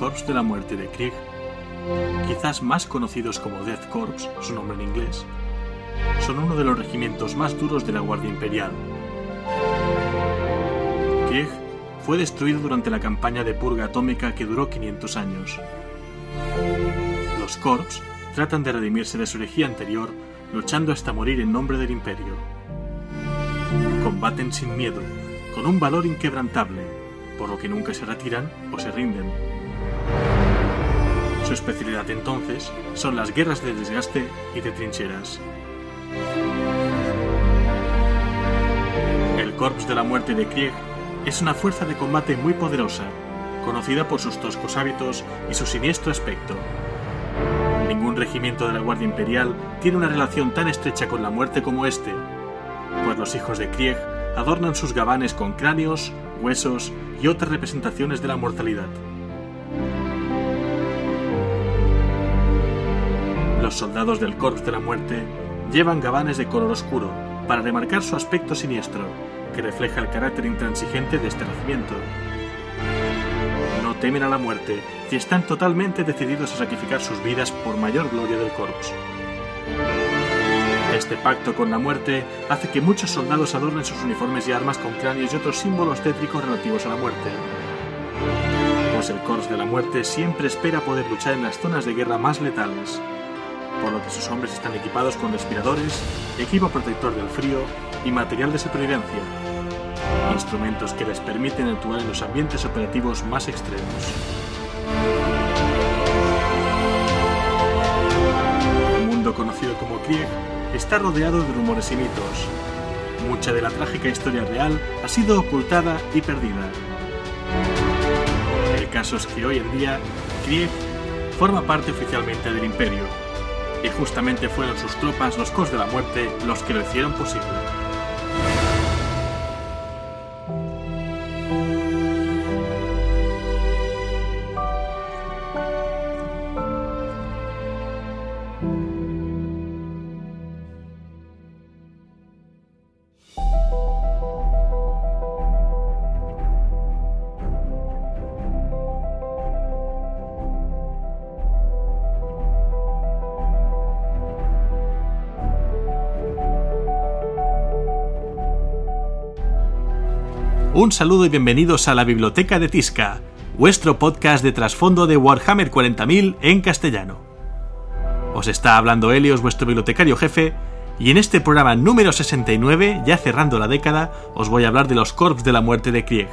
Corps de la Muerte de Krieg, quizás más conocidos como Death Corps, su nombre en inglés, son uno de los regimientos más duros de la Guardia Imperial. Krieg fue destruido durante la campaña de purga atómica que duró 500 años. Los Corps tratan de redimirse de su herejía anterior luchando hasta morir en nombre del Imperio. Combaten sin miedo, con un valor inquebrantable, por lo que nunca se retiran o se rinden. Su especialidad entonces son las guerras de desgaste y de trincheras. El Corps de la Muerte de Krieg es una fuerza de combate muy poderosa, conocida por sus toscos hábitos y su siniestro aspecto. Ningún regimiento de la Guardia Imperial tiene una relación tan estrecha con la muerte como este, pues los hijos de Krieg adornan sus gabanes con cráneos, huesos y otras representaciones de la mortalidad. Los soldados del Corps de la Muerte llevan gabanes de color oscuro para remarcar su aspecto siniestro, que refleja el carácter intransigente de este regimiento. No temen a la muerte y están totalmente decididos a sacrificar sus vidas por mayor gloria del Corps. Este pacto con la muerte hace que muchos soldados adornen sus uniformes y armas con cráneos y otros símbolos tétricos relativos a la muerte. Pues el Corps de la Muerte siempre espera poder luchar en las zonas de guerra más letales, por lo que sus hombres están equipados con respiradores, equipo protector del frío y material de supervivencia, instrumentos que les permiten actuar en los ambientes operativos más extremos. El mundo conocido como Krieg está rodeado de rumores y mitos. Mucha de la trágica historia real ha sido ocultada y perdida. El caso es que hoy en día Krieg forma parte oficialmente del imperio, y justamente fueron sus tropas, los Cos de la Muerte, los que lo hicieron posible. Un saludo y bienvenidos a la Biblioteca de Tisca, vuestro podcast de trasfondo de Warhammer 40.000 en castellano. Os está hablando Helios, vuestro bibliotecario jefe, y en este programa número 69, ya cerrando la década, os voy a hablar de los Corps de la Muerte de Krieg.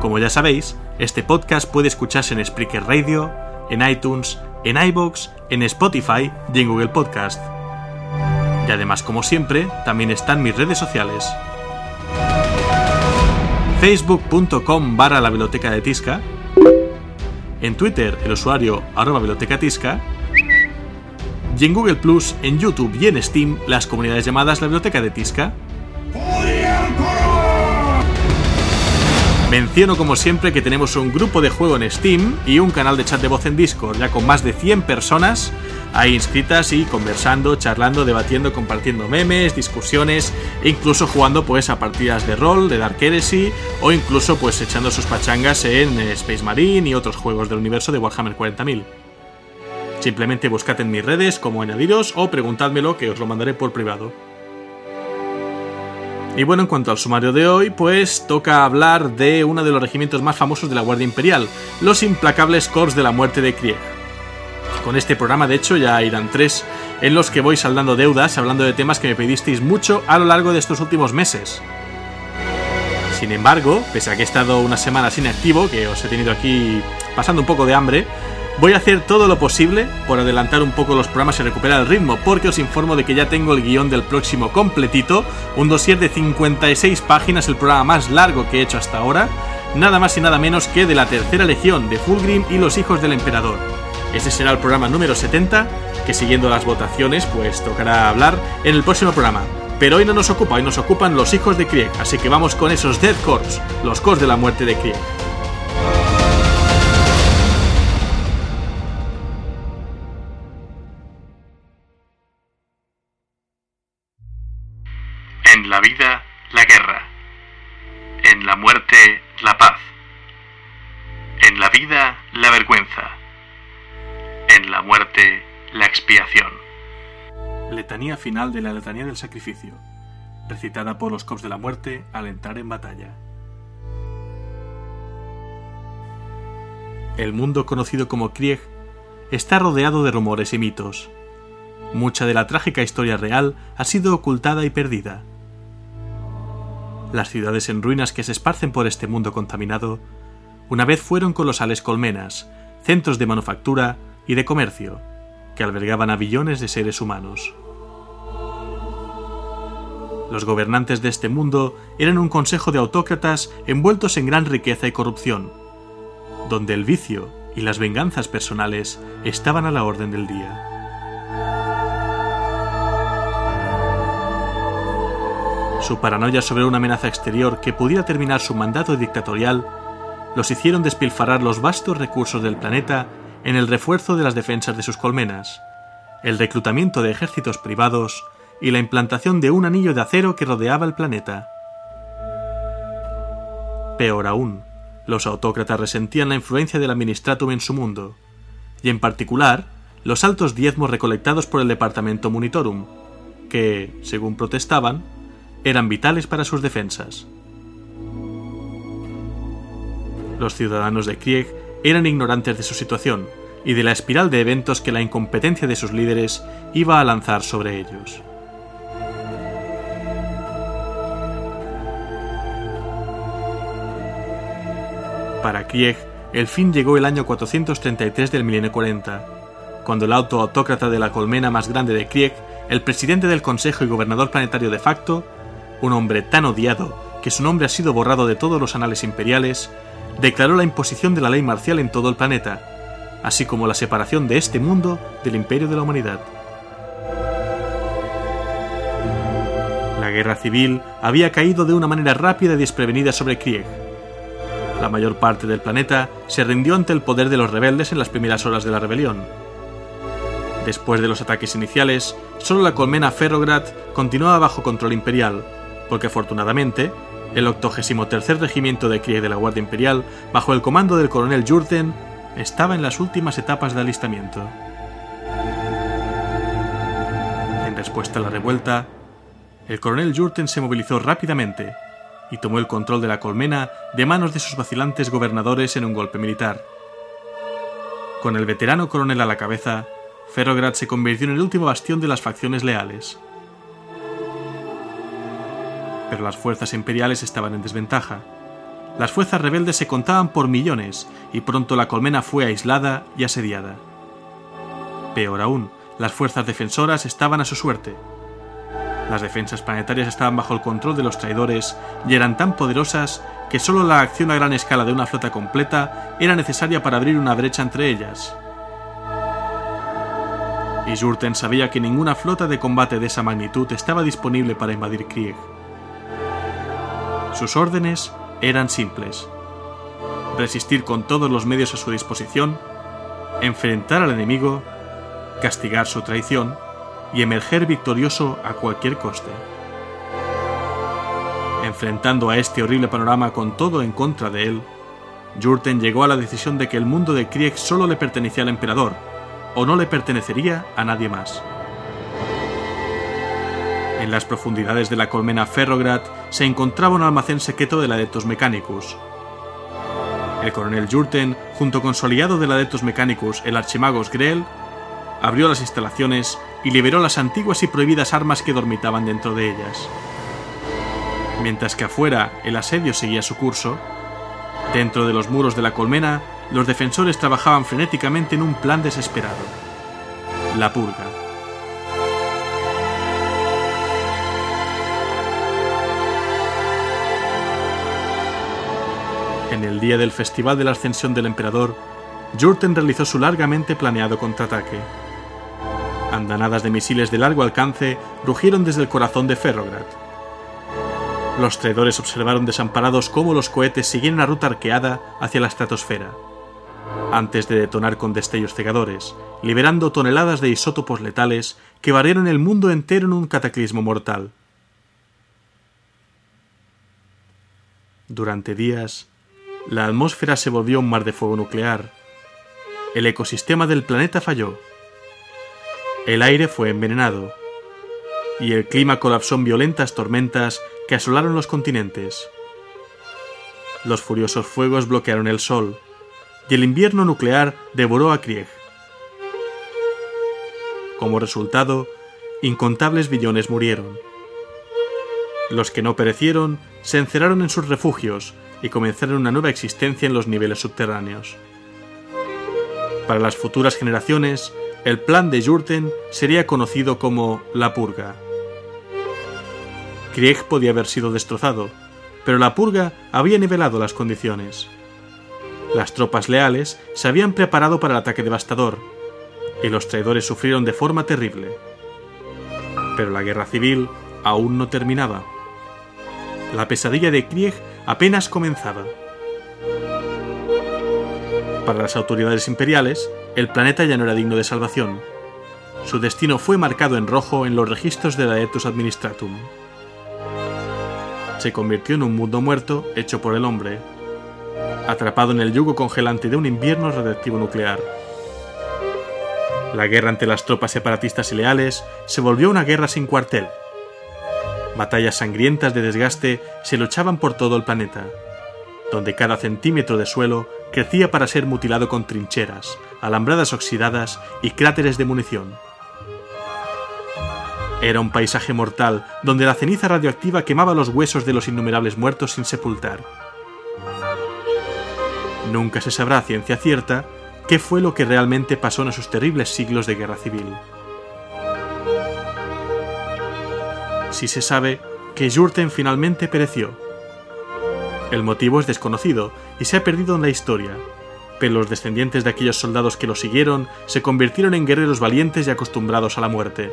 Como ya sabéis, este podcast puede escucharse en Spreaker Radio, en iTunes, en iBox, en Spotify y en Google Podcast. Y además, como siempre, también están mis redes sociales facebook.com barra la biblioteca de Tisca, en Twitter el usuario arroba biblioteca Tisca, y en Google Plus, en YouTube y en Steam las comunidades llamadas la biblioteca de Tisca. Menciono como siempre que tenemos un grupo de juego en Steam y un canal de chat de voz en Discord, ya con más de 100 personas ahí inscritas y conversando, charlando, debatiendo, compartiendo memes, discusiones, e incluso jugando pues a partidas de rol, de Dark Heresy, o incluso pues echando sus pachangas en eh, Space Marine y otros juegos del universo de Warhammer 40.000. Simplemente buscad en mis redes como añadiros o preguntádmelo que os lo mandaré por privado. Y bueno, en cuanto al sumario de hoy, pues toca hablar de uno de los regimientos más famosos de la Guardia Imperial, los implacables Corps de la Muerte de Krieg. Con este programa, de hecho, ya irán tres en los que voy saldando deudas hablando de temas que me pedisteis mucho a lo largo de estos últimos meses. Sin embargo, pese a que he estado unas semanas inactivo, que os he tenido aquí pasando un poco de hambre, voy a hacer todo lo posible por adelantar un poco los programas y recuperar el ritmo, porque os informo de que ya tengo el guion del próximo completito, un dossier de 56 páginas, el programa más largo que he hecho hasta ahora, nada más y nada menos que de la Tercera Legión de Fulgrim y los Hijos del Emperador. Este será el programa número 70, que siguiendo las votaciones, pues tocará hablar en el próximo programa. Pero hoy no nos ocupa, hoy nos ocupan los hijos de Krieg, así que vamos con esos Dead Corps, los Corps de la muerte de Krieg. En la muerte, la paz. En la vida, la vergüenza. En la muerte, la expiación. Letanía final de la letanía del sacrificio, recitada por los cops de la muerte al entrar en batalla. El mundo conocido como Krieg está rodeado de rumores y mitos. Mucha de la trágica historia real ha sido ocultada y perdida. Las ciudades en ruinas que se esparcen por este mundo contaminado una vez fueron colosales colmenas, centros de manufactura y de comercio, que albergaban a billones de seres humanos. Los gobernantes de este mundo eran un consejo de autócratas envueltos en gran riqueza y corrupción, donde el vicio y las venganzas personales estaban a la orden del día. Su paranoia sobre una amenaza exterior que pudiera terminar su mandato dictatorial los hicieron despilfarrar los vastos recursos del planeta en el refuerzo de las defensas de sus colmenas, el reclutamiento de ejércitos privados y la implantación de un anillo de acero que rodeaba el planeta. Peor aún, los autócratas resentían la influencia del administratum en su mundo, y en particular los altos diezmos recolectados por el Departamento Monitorum, que, según protestaban, eran vitales para sus defensas. Los ciudadanos de Krieg eran ignorantes de su situación y de la espiral de eventos que la incompetencia de sus líderes iba a lanzar sobre ellos. Para Krieg, el fin llegó el año 433 del milenio 40, cuando el auto autócrata de la colmena más grande de Krieg, el presidente del Consejo y gobernador planetario de facto, un hombre tan odiado que su nombre ha sido borrado de todos los anales imperiales, declaró la imposición de la ley marcial en todo el planeta, así como la separación de este mundo del imperio de la humanidad. La guerra civil había caído de una manera rápida y desprevenida sobre Krieg. La mayor parte del planeta se rindió ante el poder de los rebeldes en las primeras horas de la rebelión. Después de los ataques iniciales, solo la colmena Ferrograd continuaba bajo control imperial, porque afortunadamente el 83 Regimiento de Krieg de la Guardia Imperial, bajo el comando del coronel Jurten, estaba en las últimas etapas de alistamiento. En respuesta a la revuelta, el coronel Jurten se movilizó rápidamente y tomó el control de la colmena de manos de sus vacilantes gobernadores en un golpe militar. Con el veterano coronel a la cabeza, Ferrograd se convirtió en el último bastión de las facciones leales pero las fuerzas imperiales estaban en desventaja. Las fuerzas rebeldes se contaban por millones y pronto la colmena fue aislada y asediada. Peor aún, las fuerzas defensoras estaban a su suerte. Las defensas planetarias estaban bajo el control de los traidores y eran tan poderosas que solo la acción a gran escala de una flota completa era necesaria para abrir una brecha entre ellas. Y Jurten sabía que ninguna flota de combate de esa magnitud estaba disponible para invadir Krieg. Sus órdenes eran simples. Resistir con todos los medios a su disposición, enfrentar al enemigo, castigar su traición y emerger victorioso a cualquier coste. Enfrentando a este horrible panorama con todo en contra de él, Jurten llegó a la decisión de que el mundo de Krieg solo le pertenecía al emperador, o no le pertenecería a nadie más. En las profundidades de la colmena Ferrograd se encontraba un almacén secreto del Adeptus Mechanicus. El coronel Jurten, junto con su aliado del Adeptus Mechanicus, el archimagos Grell, abrió las instalaciones y liberó las antiguas y prohibidas armas que dormitaban dentro de ellas. Mientras que afuera el asedio seguía su curso, dentro de los muros de la colmena, los defensores trabajaban frenéticamente en un plan desesperado. La purga. En el día del Festival de la Ascensión del Emperador, Jurten realizó su largamente planeado contraataque. Andanadas de misiles de largo alcance rugieron desde el corazón de Ferrograd. Los traidores observaron desamparados cómo los cohetes seguían una ruta arqueada hacia la estratosfera, antes de detonar con destellos cegadores, liberando toneladas de isótopos letales que barrieron el mundo entero en un cataclismo mortal. Durante días, la atmósfera se volvió un mar de fuego nuclear. El ecosistema del planeta falló. El aire fue envenenado. Y el clima colapsó en violentas tormentas que asolaron los continentes. Los furiosos fuegos bloquearon el sol, y el invierno nuclear devoró a Krieg. Como resultado, incontables billones murieron. Los que no perecieron se encerraron en sus refugios y comenzaron una nueva existencia en los niveles subterráneos. Para las futuras generaciones, el plan de Jurten sería conocido como la Purga. Krieg podía haber sido destrozado, pero la Purga había nivelado las condiciones. Las tropas leales se habían preparado para el ataque devastador, y los traidores sufrieron de forma terrible. Pero la guerra civil aún no terminaba. La pesadilla de Krieg apenas comenzaba. Para las autoridades imperiales, el planeta ya no era digno de salvación. Su destino fue marcado en rojo en los registros de la Etus Administratum. Se convirtió en un mundo muerto hecho por el hombre, atrapado en el yugo congelante de un invierno radiactivo nuclear. La guerra ante las tropas separatistas y leales se volvió una guerra sin cuartel. Batallas sangrientas de desgaste se luchaban por todo el planeta, donde cada centímetro de suelo crecía para ser mutilado con trincheras, alambradas oxidadas y cráteres de munición. Era un paisaje mortal donde la ceniza radioactiva quemaba los huesos de los innumerables muertos sin sepultar. Nunca se sabrá a ciencia cierta qué fue lo que realmente pasó en esos terribles siglos de guerra civil. Si se sabe que Jurten finalmente pereció. El motivo es desconocido y se ha perdido en la historia, pero los descendientes de aquellos soldados que lo siguieron se convirtieron en guerreros valientes y acostumbrados a la muerte.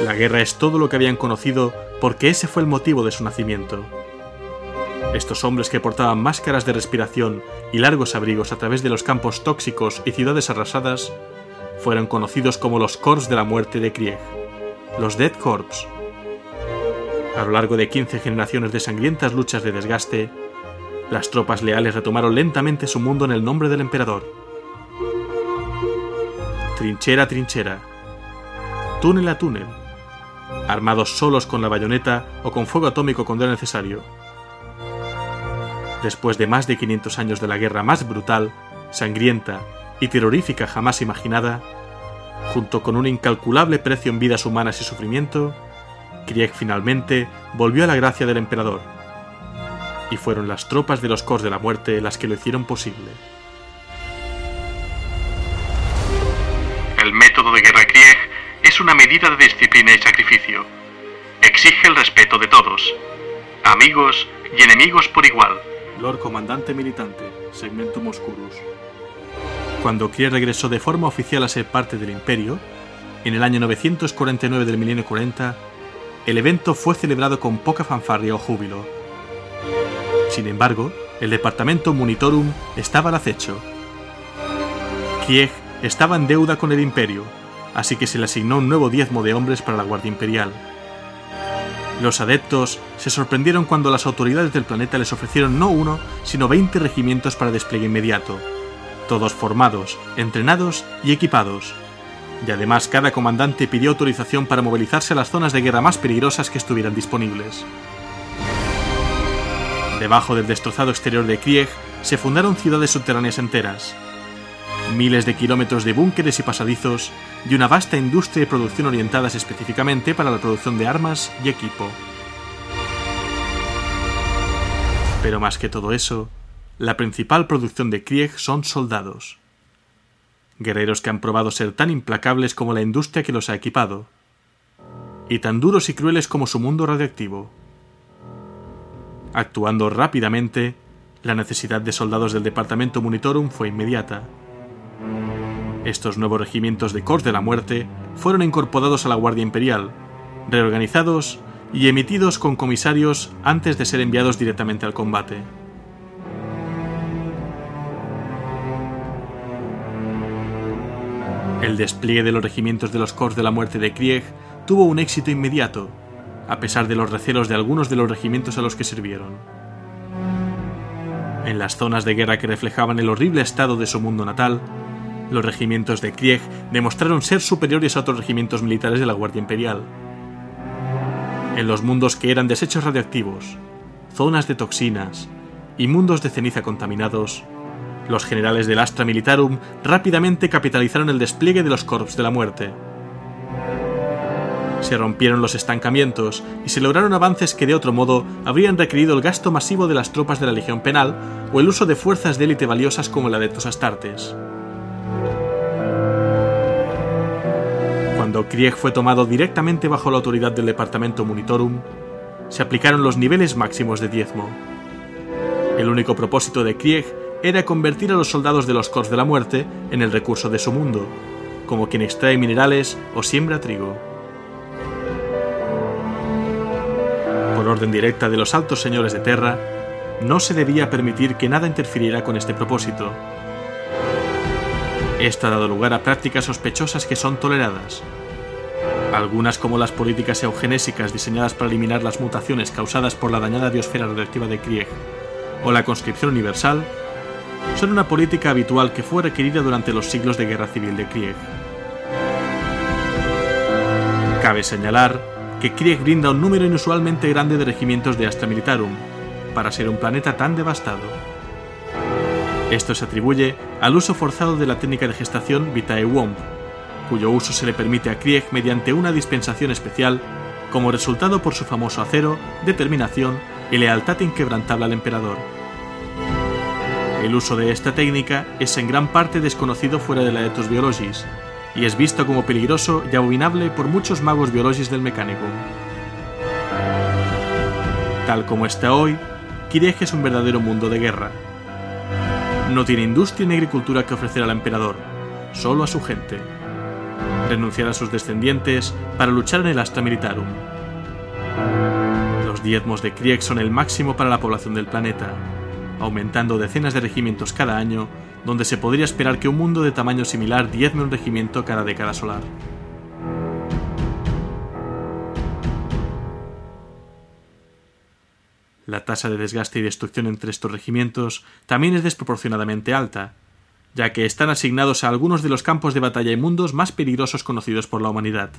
La guerra es todo lo que habían conocido porque ese fue el motivo de su nacimiento. Estos hombres que portaban máscaras de respiración y largos abrigos a través de los campos tóxicos y ciudades arrasadas fueron conocidos como los Corps de la Muerte de Krieg, los Dead Corps. A lo largo de 15 generaciones de sangrientas luchas de desgaste, las tropas leales retomaron lentamente su mundo en el nombre del emperador. Trinchera a trinchera, túnel a túnel, armados solos con la bayoneta o con fuego atómico cuando era necesario después de más de 500 años de la guerra más brutal, sangrienta y terrorífica jamás imaginada, junto con un incalculable precio en vidas humanas y sufrimiento, Krieg finalmente volvió a la gracia del emperador, y fueron las tropas de los Corps de la Muerte las que lo hicieron posible. El método de guerra Krieg es una medida de disciplina y sacrificio. Exige el respeto de todos, amigos y enemigos por igual Lord Comandante Militante, Segmentum Oscurus. Cuando Krieg regresó de forma oficial a ser parte del Imperio, en el año 949 del milenio 40, el evento fue celebrado con poca fanfarria o júbilo. Sin embargo, el departamento Monitorum estaba al acecho. Krieg estaba en deuda con el Imperio, así que se le asignó un nuevo diezmo de hombres para la Guardia Imperial. Los adeptos se sorprendieron cuando las autoridades del planeta les ofrecieron no uno, sino 20 regimientos para despliegue inmediato, todos formados, entrenados y equipados. Y además cada comandante pidió autorización para movilizarse a las zonas de guerra más peligrosas que estuvieran disponibles. Debajo del destrozado exterior de Krieg se fundaron ciudades subterráneas enteras, miles de kilómetros de búnkeres y pasadizos y una vasta industria de producción orientadas específicamente para la producción de armas y equipo. Pero más que todo eso, la principal producción de Krieg son soldados. Guerreros que han probado ser tan implacables como la industria que los ha equipado, y tan duros y crueles como su mundo radioactivo. Actuando rápidamente, la necesidad de soldados del departamento Monitorum fue inmediata. Estos nuevos regimientos de Corps de la Muerte fueron incorporados a la Guardia Imperial, reorganizados y emitidos con comisarios antes de ser enviados directamente al combate. El despliegue de los regimientos de los Corps de la Muerte de Krieg tuvo un éxito inmediato, a pesar de los recelos de algunos de los regimientos a los que sirvieron. En las zonas de guerra que reflejaban el horrible estado de su mundo natal, los regimientos de Krieg demostraron ser superiores a otros regimientos militares de la Guardia Imperial. En los mundos que eran desechos radioactivos, zonas de toxinas y mundos de ceniza contaminados, los generales del Astra Militarum rápidamente capitalizaron el despliegue de los Corps de la Muerte. Se rompieron los estancamientos y se lograron avances que de otro modo habrían requerido el gasto masivo de las tropas de la Legión Penal o el uso de fuerzas de élite valiosas como el Adeptus Astartes. Cuando Krieg fue tomado directamente bajo la autoridad del Departamento Monitorum, se aplicaron los niveles máximos de diezmo. El único propósito de Krieg era convertir a los soldados de los Corps de la Muerte en el recurso de su mundo, como quien extrae minerales o siembra trigo. Por orden directa de los altos señores de Terra, no se debía permitir que nada interfiriera con este propósito. Esto ha dado lugar a prácticas sospechosas que son toleradas. Algunas, como las políticas eugenésicas diseñadas para eliminar las mutaciones causadas por la dañada biosfera radioactiva de Krieg, o la conscripción universal, son una política habitual que fue requerida durante los siglos de guerra civil de Krieg. Cabe señalar que Krieg brinda un número inusualmente grande de regimientos de Astra Militarum, para ser un planeta tan devastado. Esto se atribuye al uso forzado de la técnica de gestación Vitae Womb, cuyo uso se le permite a Krieg mediante una dispensación especial como resultado por su famoso acero, determinación y lealtad inquebrantable al emperador. El uso de esta técnica es en gran parte desconocido fuera de la Ethos Biologis y es visto como peligroso y abominable por muchos magos biologis del Mechanicum. Tal como está hoy, Krieg es un verdadero mundo de guerra. No tiene industria ni agricultura que ofrecer al emperador, solo a su gente. Renunciar a sus descendientes para luchar en el Astra Militarum. Los diezmos de Krieg son el máximo para la población del planeta, aumentando decenas de regimientos cada año, donde se podría esperar que un mundo de tamaño similar diezme un regimiento cada década solar. La tasa de desgaste y destrucción entre estos regimientos también es desproporcionadamente alta, ya que están asignados a algunos de los campos de batalla y mundos más peligrosos conocidos por la humanidad.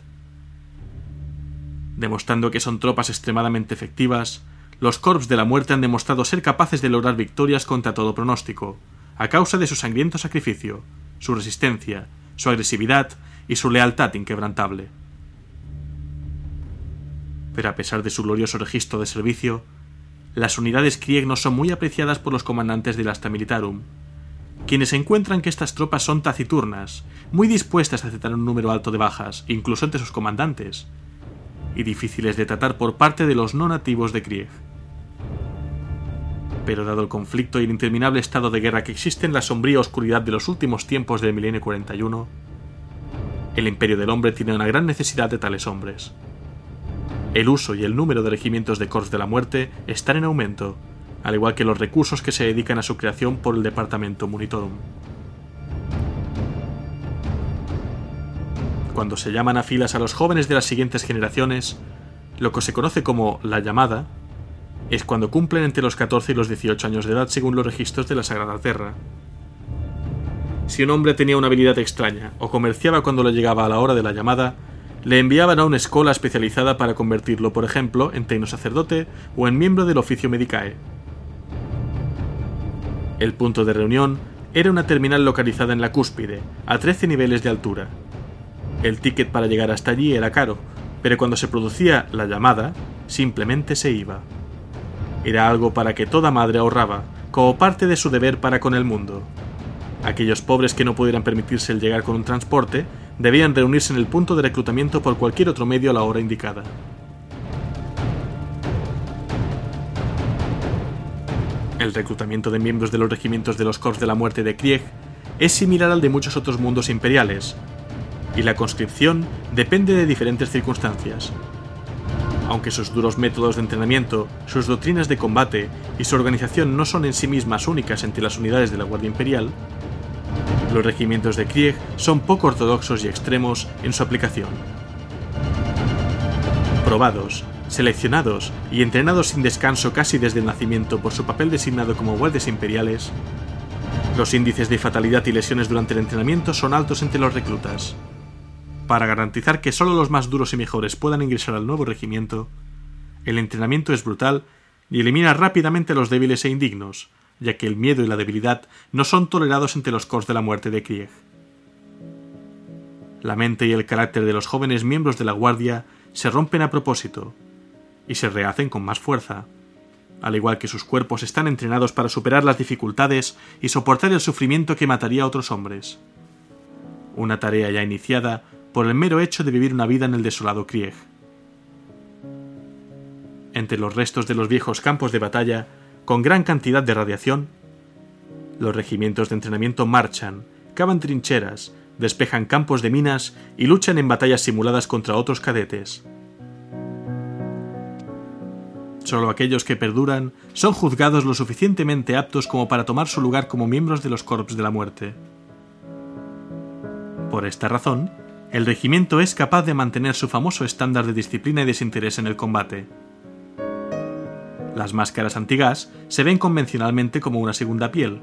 Demostrando que son tropas extremadamente efectivas, los Corps de la Muerte han demostrado ser capaces de lograr victorias contra todo pronóstico, a causa de su sangriento sacrificio, su resistencia, su agresividad y su lealtad inquebrantable. Pero a pesar de su glorioso registro de servicio, las unidades Krieg no son muy apreciadas por los comandantes del Asta Militarum, quienes encuentran que estas tropas son taciturnas, muy dispuestas a aceptar un número alto de bajas, incluso entre sus comandantes, y difíciles de tratar por parte de los no nativos de Krieg. Pero dado el conflicto y el interminable estado de guerra que existe en la sombría oscuridad de los últimos tiempos del milenio 41, el imperio del hombre tiene una gran necesidad de tales hombres. El uso y el número de regimientos de Corps de la Muerte están en aumento, al igual que los recursos que se dedican a su creación por el Departamento Monitorum. Cuando se llaman a filas a los jóvenes de las siguientes generaciones, lo que se conoce como la llamada es cuando cumplen entre los 14 y los 18 años de edad según los registros de la Sagrada Terra. Si un hombre tenía una habilidad extraña o comerciaba cuando le llegaba a la hora de la llamada, le enviaban a una escuela especializada para convertirlo, por ejemplo, en teino sacerdote o en miembro del oficio medicae. El punto de reunión era una terminal localizada en la cúspide, a 13 niveles de altura. El ticket para llegar hasta allí era caro, pero cuando se producía la llamada, simplemente se iba. Era algo para que toda madre ahorraba, como parte de su deber para con el mundo. Aquellos pobres que no pudieran permitirse el llegar con un transporte debían reunirse en el punto de reclutamiento por cualquier otro medio a la hora indicada. El reclutamiento de miembros de los regimientos de los Corps de la Muerte de Krieg es similar al de muchos otros mundos imperiales, y la conscripción depende de diferentes circunstancias. Aunque sus duros métodos de entrenamiento, sus doctrinas de combate y su organización no son en sí mismas únicas entre las unidades de la Guardia Imperial, los regimientos de Krieg son poco ortodoxos y extremos en su aplicación. Probados, seleccionados y entrenados sin descanso casi desde el nacimiento por su papel designado como guardias imperiales, los índices de fatalidad y lesiones durante el entrenamiento son altos entre los reclutas. Para garantizar que solo los más duros y mejores puedan ingresar al nuevo regimiento, el entrenamiento es brutal y elimina rápidamente a los débiles e indignos, ya que el miedo y la debilidad no son tolerados entre los cors de la muerte de Krieg. La mente y el carácter de los jóvenes miembros de la Guardia se rompen a propósito y se rehacen con más fuerza, al igual que sus cuerpos están entrenados para superar las dificultades y soportar el sufrimiento que mataría a otros hombres. Una tarea ya iniciada por el mero hecho de vivir una vida en el desolado Krieg. Entre los restos de los viejos campos de batalla, con gran cantidad de radiación, los regimientos de entrenamiento marchan, cavan trincheras, despejan campos de minas y luchan en batallas simuladas contra otros cadetes. Solo aquellos que perduran son juzgados lo suficientemente aptos como para tomar su lugar como miembros de los Corps de la Muerte. Por esta razón, el regimiento es capaz de mantener su famoso estándar de disciplina y desinterés en el combate. Las máscaras antigas se ven convencionalmente como una segunda piel,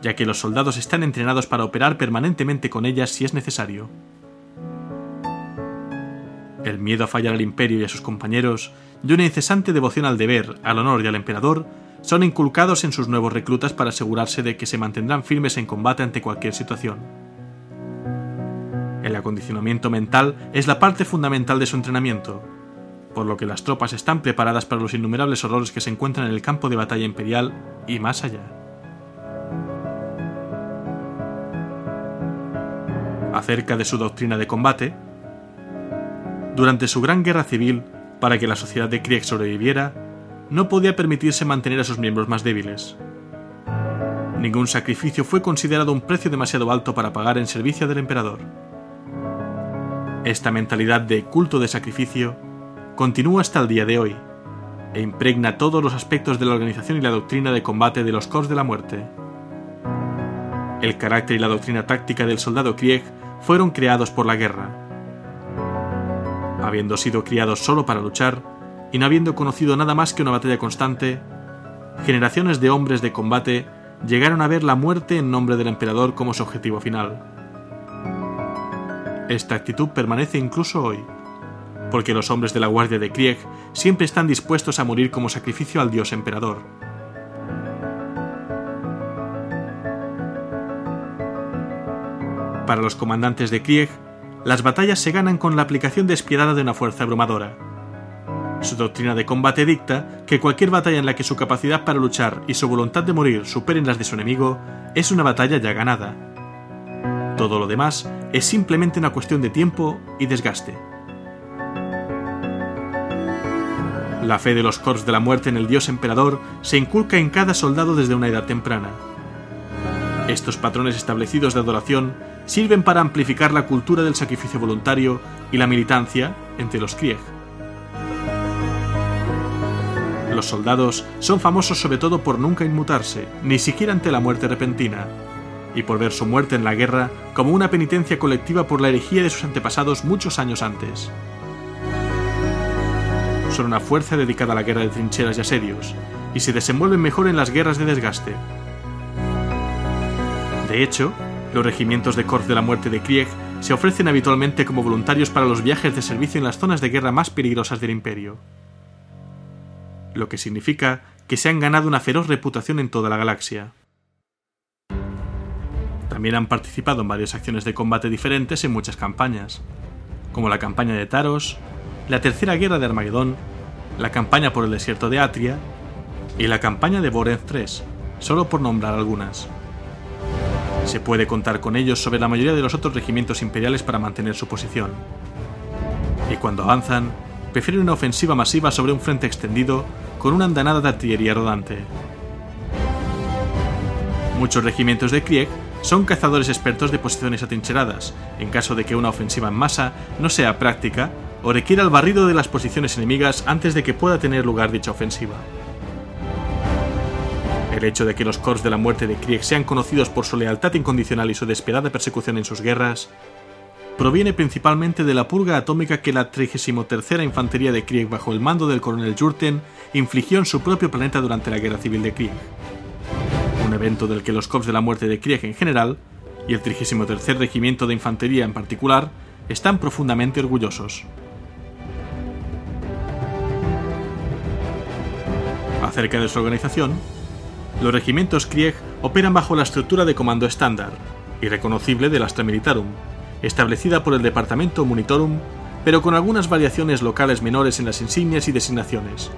ya que los soldados están entrenados para operar permanentemente con ellas si es necesario. El miedo a fallar al imperio y a sus compañeros, y una incesante devoción al deber, al honor y al emperador, son inculcados en sus nuevos reclutas para asegurarse de que se mantendrán firmes en combate ante cualquier situación. El acondicionamiento mental es la parte fundamental de su entrenamiento, por lo que las tropas están preparadas para los innumerables horrores que se encuentran en el campo de batalla imperial y más allá. Acerca de su doctrina de combate, durante su gran guerra civil, para que la sociedad de Krieg sobreviviera, no podía permitirse mantener a sus miembros más débiles. Ningún sacrificio fue considerado un precio demasiado alto para pagar en servicio del emperador. Esta mentalidad de culto de sacrificio continúa hasta el día de hoy e impregna todos los aspectos de la organización y la doctrina de combate de los Corps de la Muerte. El carácter y la doctrina táctica del soldado Krieg fueron creados por la guerra habiendo sido criados solo para luchar y no habiendo conocido nada más que una batalla constante, generaciones de hombres de combate llegaron a ver la muerte en nombre del emperador como su objetivo final. Esta actitud permanece incluso hoy, porque los hombres de la Guardia de Krieg siempre están dispuestos a morir como sacrificio al dios emperador. Para los comandantes de Krieg, las batallas se ganan con la aplicación despiadada de una fuerza abrumadora. Su doctrina de combate dicta que cualquier batalla en la que su capacidad para luchar y su voluntad de morir superen las de su enemigo es una batalla ya ganada. Todo lo demás es simplemente una cuestión de tiempo y desgaste. La fe de los Corps de la Muerte en el Dios Emperador se inculca en cada soldado desde una edad temprana. Estos patrones establecidos de adoración sirven para amplificar la cultura del sacrificio voluntario y la militancia entre los Krieg. Los soldados son famosos sobre todo por nunca inmutarse, ni siquiera ante la muerte repentina, y por ver su muerte en la guerra como una penitencia colectiva por la herejía de sus antepasados muchos años antes. Son una fuerza dedicada a la guerra de trincheras y asedios, y se desenvuelven mejor en las guerras de desgaste. De hecho, los regimientos de Corps de la Muerte de Krieg se ofrecen habitualmente como voluntarios para los viajes de servicio en las zonas de guerra más peligrosas del imperio. Lo que significa que se han ganado una feroz reputación en toda la galaxia. También han participado en varias acciones de combate diferentes en muchas campañas, como la campaña de Taros, la Tercera Guerra de Armagedón, la campaña por el desierto de Atria y la campaña de Borenz III, solo por nombrar algunas. Se puede contar con ellos sobre la mayoría de los otros regimientos imperiales para mantener su posición. Y cuando avanzan, prefieren una ofensiva masiva sobre un frente extendido con una andanada de artillería rodante. Muchos regimientos de Krieg son cazadores expertos de posiciones atrincheradas, en caso de que una ofensiva en masa no sea práctica o requiera el barrido de las posiciones enemigas antes de que pueda tener lugar dicha ofensiva. El hecho de que los Corps de la Muerte de Krieg sean conocidos por su lealtad incondicional y su despiadada persecución en sus guerras proviene principalmente de la purga atómica que la 33 Infantería de Krieg bajo el mando del coronel Jurten infligió en su propio planeta durante la Guerra Civil de Krieg. Un evento del que los Corps de la Muerte de Krieg en general, y el 33 Regimiento de Infantería en particular, están profundamente orgullosos. Acerca de su organización, los regimientos Krieg operan bajo la estructura de comando estándar y reconocible del Astra Militarum, establecida por el Departamento Monitorum, pero con algunas variaciones locales menores en las insignias y designaciones.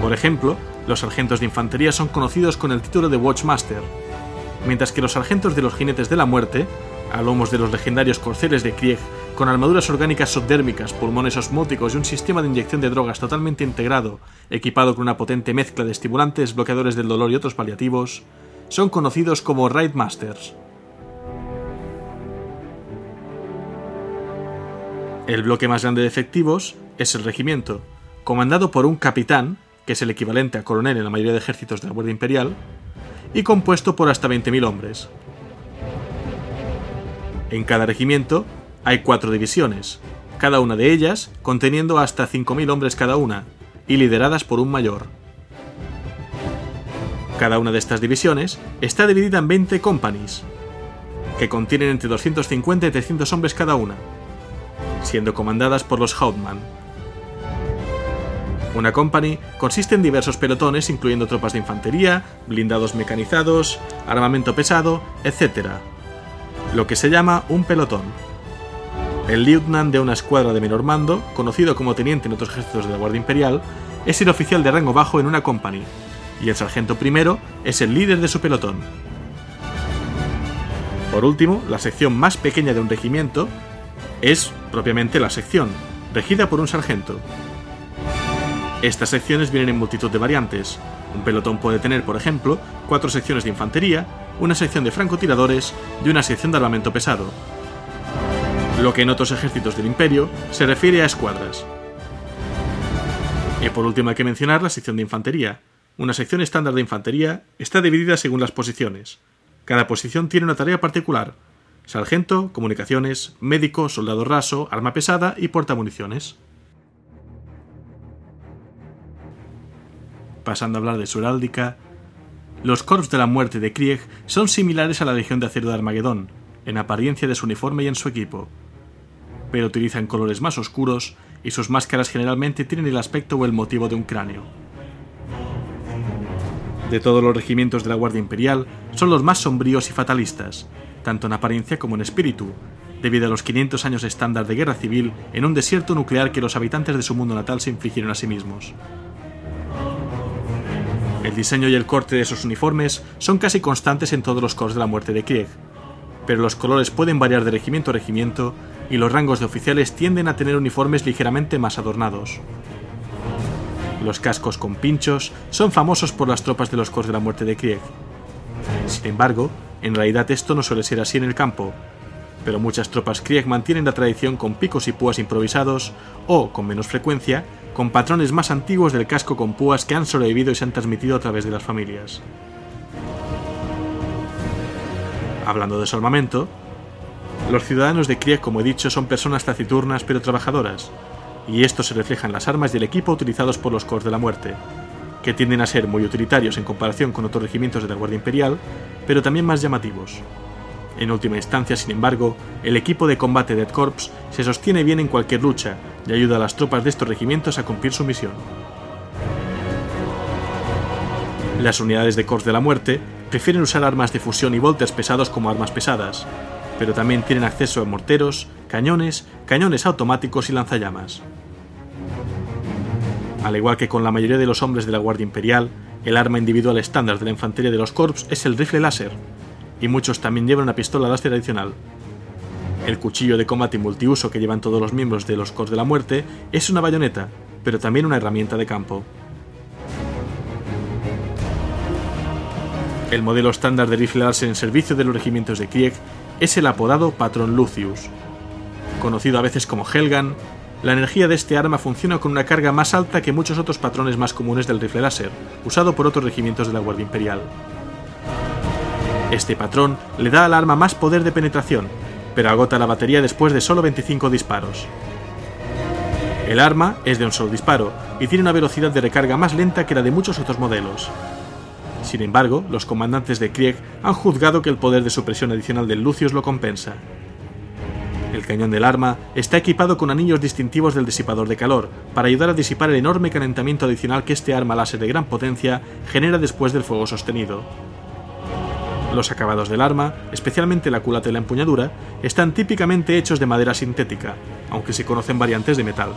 Por ejemplo, los sargentos de infantería son conocidos con el título de Watchmaster, mientras que los sargentos de los jinetes de la muerte, a lomos de los legendarios corceles de Krieg, con armaduras orgánicas subdérmicas, pulmones osmóticos y un sistema de inyección de drogas totalmente integrado, equipado con una potente mezcla de estimulantes, bloqueadores del dolor y otros paliativos, son conocidos como Raid Masters. El bloque más grande de efectivos es el regimiento, comandado por un capitán, que es el equivalente a coronel en la mayoría de ejércitos de la Guardia Imperial, y compuesto por hasta 20.000 hombres. En cada regimiento hay cuatro divisiones, cada una de ellas conteniendo hasta 5.000 hombres cada una, y lideradas por un mayor. Cada una de estas divisiones está dividida en 20 companies, que contienen entre 250 y 300 hombres cada una, siendo comandadas por los Hauptmann. Una company consiste en diversos pelotones incluyendo tropas de infantería, blindados mecanizados, armamento pesado, etc. Lo que se llama un pelotón. El lieutenant de una escuadra de menor mando, conocido como teniente en otros ejércitos de la Guardia Imperial, es el oficial de rango bajo en una company, y el sargento primero es el líder de su pelotón. Por último, la sección más pequeña de un regimiento es propiamente la sección, regida por un sargento. Estas secciones vienen en multitud de variantes. Un pelotón puede tener, por ejemplo, cuatro secciones de infantería, una sección de francotiradores y una sección de armamento pesado, lo que en otros ejércitos del imperio se refiere a escuadras. Y por último hay que mencionar la sección de infantería. Una sección estándar de infantería está dividida según las posiciones. Cada posición tiene una tarea particular. Sargento, comunicaciones, médico, soldado raso, arma pesada y portamuniciones. Pasando a hablar de su heráldica, los Corps de la Muerte de Krieg son similares a la Legión de Acero de Armagedón, en apariencia de su uniforme y en su equipo pero utilizan colores más oscuros y sus máscaras generalmente tienen el aspecto o el motivo de un cráneo. De todos los regimientos de la Guardia Imperial, son los más sombríos y fatalistas, tanto en apariencia como en espíritu, debido a los 500 años estándar de guerra civil en un desierto nuclear que los habitantes de su mundo natal se infligieron a sí mismos. El diseño y el corte de sus uniformes son casi constantes en todos los corps de la muerte de Krieg, pero los colores pueden variar de regimiento a regimiento y los rangos de oficiales tienden a tener uniformes ligeramente más adornados. Los cascos con pinchos son famosos por las tropas de los Corps de la Muerte de Krieg. Sin embargo, en realidad esto no suele ser así en el campo, pero muchas tropas Krieg mantienen la tradición con picos y púas improvisados o, con menos frecuencia, con patrones más antiguos del casco con púas que han sobrevivido y se han transmitido a través de las familias. Hablando de su armamento, los ciudadanos de Krieg, como he dicho, son personas taciturnas pero trabajadoras, y esto se refleja en las armas y el equipo utilizados por los Corps de la Muerte, que tienden a ser muy utilitarios en comparación con otros regimientos de la Guardia Imperial, pero también más llamativos. En última instancia, sin embargo, el equipo de combate Dead Corps se sostiene bien en cualquier lucha y ayuda a las tropas de estos regimientos a cumplir su misión. Las unidades de Corps de la Muerte prefieren usar armas de fusión y volters pesados como armas pesadas, pero también tienen acceso a morteros, cañones, cañones automáticos y lanzallamas. Al igual que con la mayoría de los hombres de la Guardia Imperial, el arma individual estándar de la infantería de los Corps es el rifle láser, y muchos también llevan una pistola láser adicional. El cuchillo de combate multiuso que llevan todos los miembros de los Corps de la Muerte es una bayoneta, pero también una herramienta de campo. El modelo estándar de rifle láser en servicio de los regimientos de Krieg es el apodado Patrón Lucius. Conocido a veces como Helgan, la energía de este arma funciona con una carga más alta que muchos otros patrones más comunes del rifle láser, usado por otros regimientos de la Guardia Imperial. Este patrón le da al arma más poder de penetración, pero agota la batería después de solo 25 disparos. El arma es de un solo disparo y tiene una velocidad de recarga más lenta que la de muchos otros modelos. Sin embargo, los comandantes de Krieg han juzgado que el poder de supresión adicional del Lucius lo compensa. El cañón del arma está equipado con anillos distintivos del disipador de calor, para ayudar a disipar el enorme calentamiento adicional que este arma láser de gran potencia genera después del fuego sostenido. Los acabados del arma, especialmente la culata y la empuñadura, están típicamente hechos de madera sintética, aunque se conocen variantes de metal.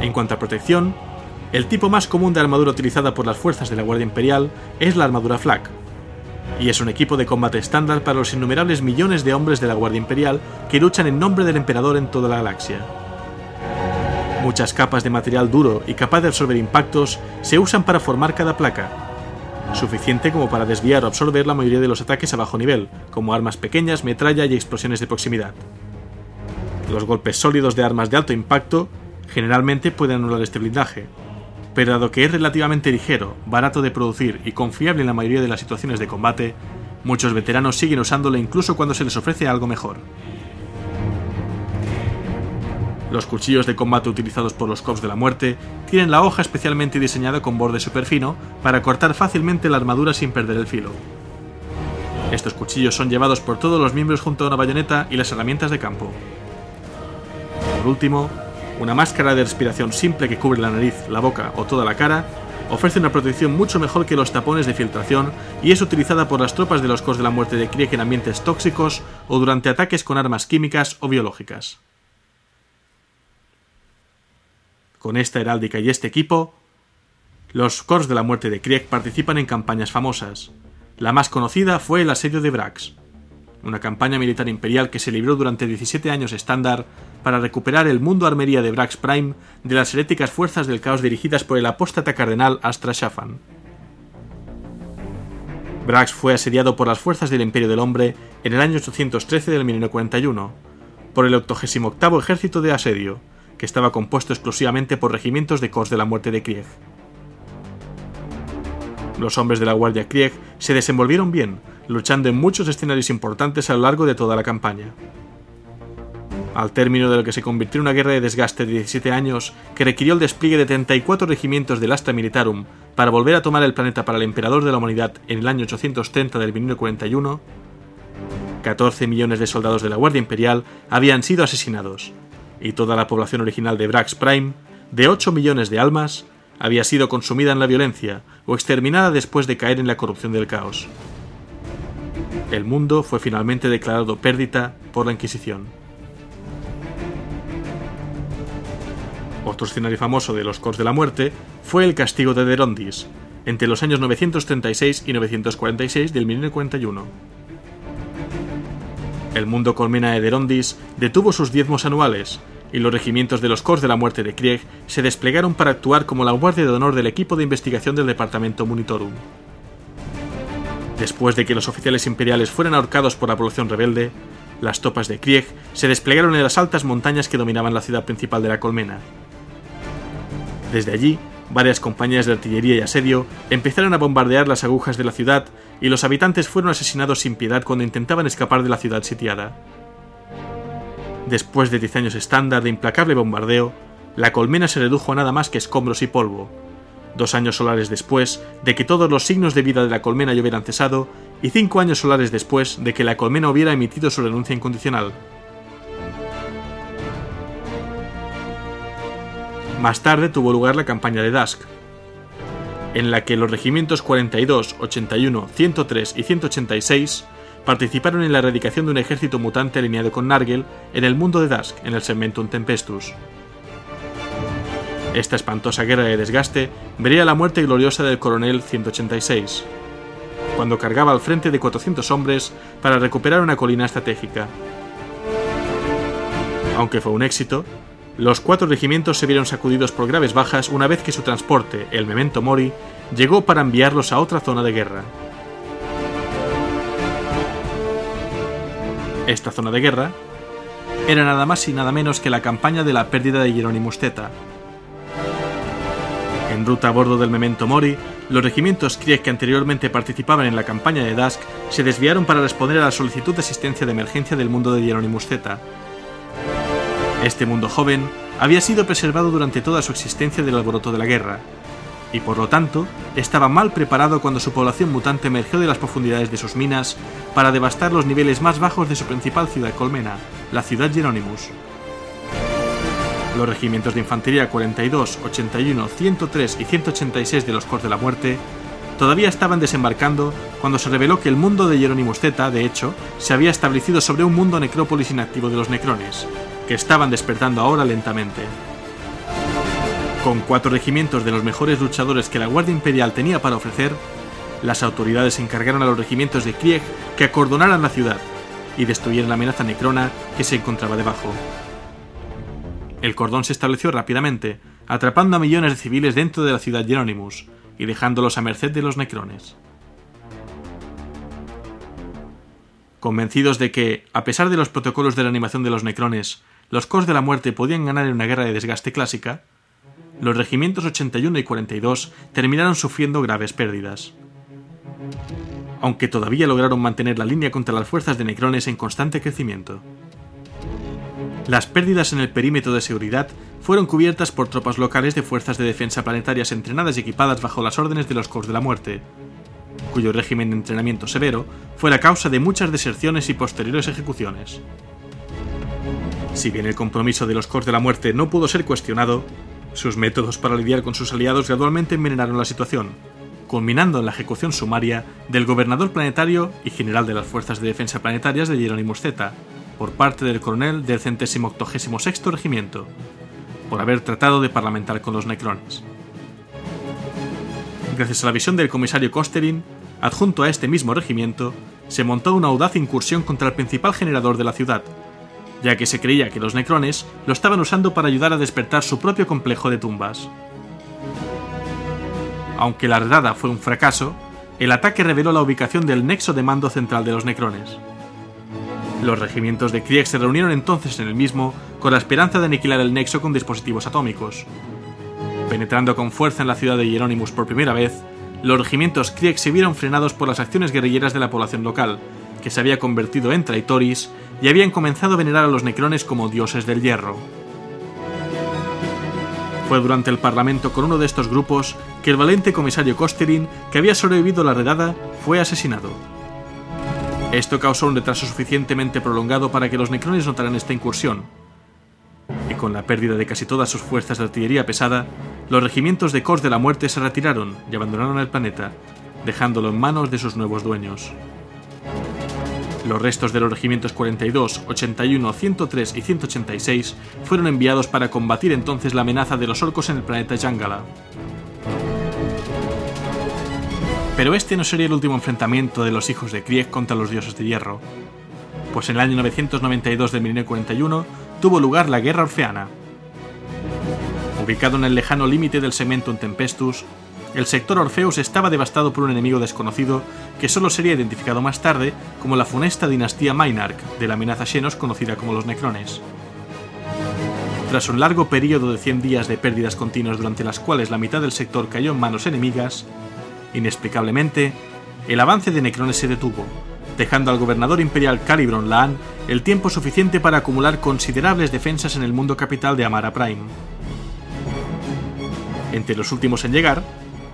En cuanto a protección, el tipo más común de armadura utilizada por las fuerzas de la Guardia Imperial es la armadura flak, y es un equipo de combate estándar para los innumerables millones de hombres de la Guardia Imperial que luchan en nombre del emperador en toda la galaxia. Muchas capas de material duro y capaz de absorber impactos se usan para formar cada placa, suficiente como para desviar o absorber la mayoría de los ataques a bajo nivel, como armas pequeñas, metralla y explosiones de proximidad. Los golpes sólidos de armas de alto impacto generalmente pueden anular este blindaje, pero dado que es relativamente ligero, barato de producir y confiable en la mayoría de las situaciones de combate, muchos veteranos siguen usándolo incluso cuando se les ofrece algo mejor. Los cuchillos de combate utilizados por los Cops de la Muerte tienen la hoja especialmente diseñada con borde superfino para cortar fácilmente la armadura sin perder el filo. Estos cuchillos son llevados por todos los miembros junto a una bayoneta y las herramientas de campo. Por último, una máscara de respiración simple que cubre la nariz, la boca o toda la cara ofrece una protección mucho mejor que los tapones de filtración y es utilizada por las tropas de los Cos de la Muerte de Krieg en ambientes tóxicos o durante ataques con armas químicas o biológicas. Con esta heráldica y este equipo, los Corps de la Muerte de Krieg participan en campañas famosas. La más conocida fue el asedio de Brax, una campaña militar imperial que se libró durante 17 años estándar para recuperar el mundo armería de Brax Prime de las heréticas fuerzas del caos dirigidas por el apóstata cardenal Astra Shafan. Brax fue asediado por las fuerzas del Imperio del Hombre en el año 813 del 1941, por el 88 Ejército de Asedio, estaba compuesto exclusivamente por regimientos de Cos de la Muerte de Krieg. Los hombres de la Guardia Krieg se desenvolvieron bien, luchando en muchos escenarios importantes a lo largo de toda la campaña. Al término de lo que se convirtió en una guerra de desgaste de 17 años, que requirió el despliegue de 34 regimientos del Astra Militarum para volver a tomar el planeta para el emperador de la humanidad en el año 830 del 1941, 14 millones de soldados de la Guardia Imperial habían sido asesinados, y toda la población original de Brax Prime, de 8 millones de almas, había sido consumida en la violencia o exterminada después de caer en la corrupción del caos. El mundo fue finalmente declarado pérdida por la Inquisición. Otro escenario famoso de los Cors de la Muerte fue el castigo de Derondis, entre los años 936 y 946 del 1941. El mundo colmena de Derondis detuvo sus diezmos anuales, y los regimientos de los Cors de la Muerte de Krieg se desplegaron para actuar como la guardia de honor del equipo de investigación del departamento Monitorum. Después de que los oficiales imperiales fueran ahorcados por la población rebelde, las tropas de Krieg se desplegaron en las altas montañas que dominaban la ciudad principal de la colmena. Desde allí, varias compañías de artillería y asedio empezaron a bombardear las agujas de la ciudad y los habitantes fueron asesinados sin piedad cuando intentaban escapar de la ciudad sitiada. Después de 10 años estándar de implacable bombardeo, la colmena se redujo a nada más que escombros y polvo, dos años solares después de que todos los signos de vida de la colmena ya hubieran cesado, y cinco años solares después de que la colmena hubiera emitido su renuncia incondicional. Más tarde tuvo lugar la campaña de Dusk, en la que los regimientos 42, 81, 103 y 186 participaron en la erradicación de un ejército mutante alineado con Nargel en el mundo de Dusk, en el Segmentum Tempestus. Esta espantosa guerra de desgaste vería la muerte gloriosa del coronel 186, cuando cargaba al frente de 400 hombres para recuperar una colina estratégica. Aunque fue un éxito, los cuatro regimientos se vieron sacudidos por graves bajas una vez que su transporte, el Memento Mori, llegó para enviarlos a otra zona de guerra. Esta zona de guerra era nada más y nada menos que la campaña de la pérdida de Hieronymus Theta, En ruta a bordo del Memento Mori, los regimientos Krieg que anteriormente participaban en la campaña de Dusk se desviaron para responder a la solicitud de asistencia de emergencia del mundo de Hieronymus Z. Este mundo joven había sido preservado durante toda su existencia del alboroto de la guerra, y por lo tanto estaba mal preparado cuando su población mutante emergió de las profundidades de sus minas para devastar los niveles más bajos de su principal ciudad colmena, la ciudad Hieronymus. Los regimientos de infantería 42, 81, 103 y 186 de los Corps de la Muerte todavía estaban desembarcando cuando se reveló que el mundo de Hieronymus Z, de hecho, se había establecido sobre un mundo necrópolis inactivo de los necrones, que estaban despertando ahora lentamente. Con cuatro regimientos de los mejores luchadores que la Guardia Imperial tenía para ofrecer, las autoridades encargaron a los regimientos de Krieg que acordonaran la ciudad y destruyeran la amenaza necrona que se encontraba debajo. El cordón se estableció rápidamente, atrapando a millones de civiles dentro de la ciudad Hieronymus y dejándolos a merced de los necrones. Convencidos de que, a pesar de los protocolos de la animación de los necrones, los cos de la muerte podían ganar en una guerra de desgaste clásica, los regimientos 81 y 42 terminaron sufriendo graves pérdidas. Aunque todavía lograron mantener la línea contra las fuerzas de necrones en constante crecimiento. Las pérdidas en el perímetro de seguridad fueron cubiertas por tropas locales de fuerzas de defensa planetarias entrenadas y equipadas bajo las órdenes de los Corps de la Muerte, cuyo régimen de entrenamiento severo fue la causa de muchas deserciones y posteriores ejecuciones. Si bien el compromiso de los Corps de la Muerte no pudo ser cuestionado, sus métodos para lidiar con sus aliados gradualmente envenenaron la situación, culminando en la ejecución sumaria del gobernador planetario y general de las Fuerzas de Defensa Planetarias de Hieronymus Z, por parte del coronel del centésimo octogésimo sexto regimiento, por haber tratado de parlamentar con los necrones. Gracias a la visión del comisario Kosterin, adjunto a este mismo regimiento, se montó una audaz incursión contra el principal generador de la ciudad, ya que se creía que los necrones lo estaban usando para ayudar a despertar su propio complejo de tumbas. Aunque la redada fue un fracaso, el ataque reveló la ubicación del nexo de mando central de los necrones. Los regimientos de Krieg se reunieron entonces en el mismo con la esperanza de aniquilar el nexo con dispositivos atómicos. Penetrando con fuerza en la ciudad de Hieronymus por primera vez, los regimientos Krieg se vieron frenados por las acciones guerrilleras de la población local, que se había convertido en traitoris y habían comenzado a venerar a los necrones como dioses del hierro. Fue durante el parlamento con uno de estos grupos que el valiente comisario Kosterin, que había sobrevivido a la redada, fue asesinado. Esto causó un retraso suficientemente prolongado para que los necrones notaran esta incursión. Y con la pérdida de casi todas sus fuerzas de artillería pesada, los regimientos de Cors de la Muerte se retiraron y abandonaron el planeta, dejándolo en manos de sus nuevos dueños. Los restos de los regimientos 42, 81, 103 y 186 fueron enviados para combatir entonces la amenaza de los orcos en el planeta Yangala. Pero este no sería el último enfrentamiento de los hijos de Krieg contra los dioses de hierro, pues en el año 992 de 1941 tuvo lugar la Guerra Orfeana. Ubicado en el lejano límite del Cementum Tempestus, el sector Orfeus estaba devastado por un enemigo desconocido que solo sería identificado más tarde como la funesta dinastía Mainark, de la amenaza Xenos conocida como los Necrones. Tras un largo periodo de 100 días de pérdidas continuas durante las cuales la mitad del sector cayó en manos enemigas, Inexplicablemente, el avance de Necrones se detuvo, dejando al gobernador imperial Calibron Laan el tiempo suficiente para acumular considerables defensas en el mundo capital de Amara Prime. Entre los últimos en llegar,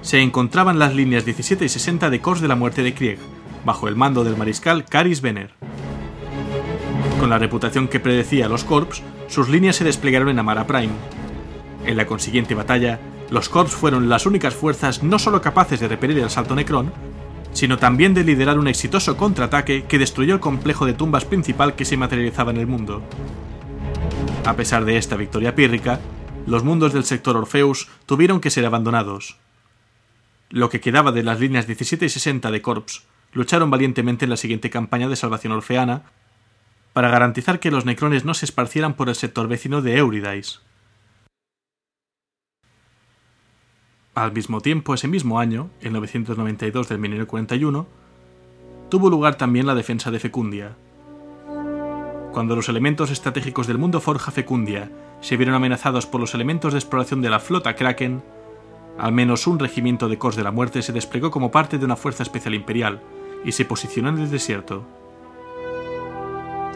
se encontraban las líneas 17 y 60 de Corps de la Muerte de Krieg, bajo el mando del mariscal Caris Venner. Con la reputación que predecía a los Corps, sus líneas se desplegaron en Amara Prime. En la consiguiente batalla, los Corps fueron las únicas fuerzas no solo capaces de repeler el asalto Necron, sino también de liderar un exitoso contraataque que destruyó el complejo de tumbas principal que se materializaba en el mundo. A pesar de esta victoria pírrica, los mundos del sector Orpheus tuvieron que ser abandonados. Lo que quedaba de las líneas 17 y 60 de Corps lucharon valientemente en la siguiente campaña de salvación orfeana para garantizar que los necrones no se esparcieran por el sector vecino de Eurydice. Al mismo tiempo, ese mismo año, en 992 del 1941, tuvo lugar también la defensa de Fecundia. Cuando los elementos estratégicos del mundo forja Fecundia se vieron amenazados por los elementos de exploración de la flota Kraken, al menos un regimiento de Cos de la Muerte se desplegó como parte de una fuerza especial imperial y se posicionó en el desierto.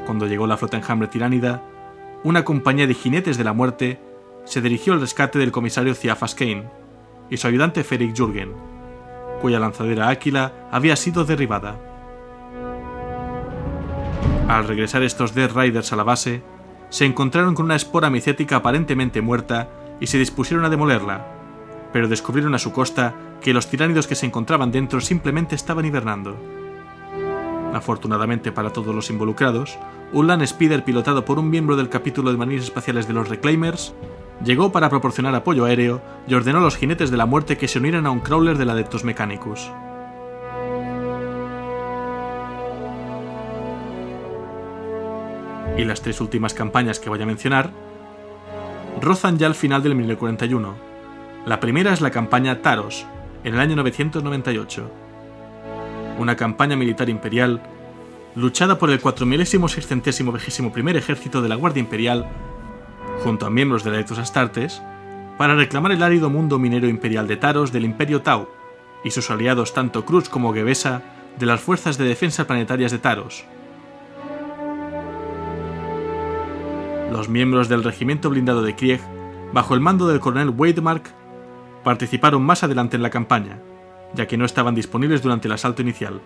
Cuando llegó la flota enjambre tiránida, una compañía de jinetes de la muerte se dirigió al rescate del comisario Ciafas Kane y su ayudante Ferik Jürgen, cuya lanzadera Áquila había sido derribada. Al regresar estos Death Riders a la base, se encontraron con una espora micética aparentemente muerta y se dispusieron a demolerla, pero descubrieron a su costa que los tiránidos que se encontraban dentro simplemente estaban hibernando. Afortunadamente para todos los involucrados, un Land Speeder pilotado por un miembro del capítulo de marines espaciales de los Reclaimers llegó para proporcionar apoyo aéreo y ordenó a los jinetes de la muerte que se unieran a un crawler del Adeptus Mechanicus. Y las tres últimas campañas que voy a mencionar rozan ya el final del 1041. La primera es la campaña Taros, en el año 998. Una campaña militar imperial luchada por el 4.621 ejército de la Guardia Imperial, junto a miembros de la Electus Astartes, para reclamar el árido mundo minero imperial de Taros del Imperio Tau y sus aliados tanto Cruz como Gebesa de las Fuerzas de Defensa Planetarias de Taros. Los miembros del regimiento blindado de Krieg, bajo el mando del coronel Weidmark, participaron más adelante en la campaña, ya que no estaban disponibles durante el asalto inicial.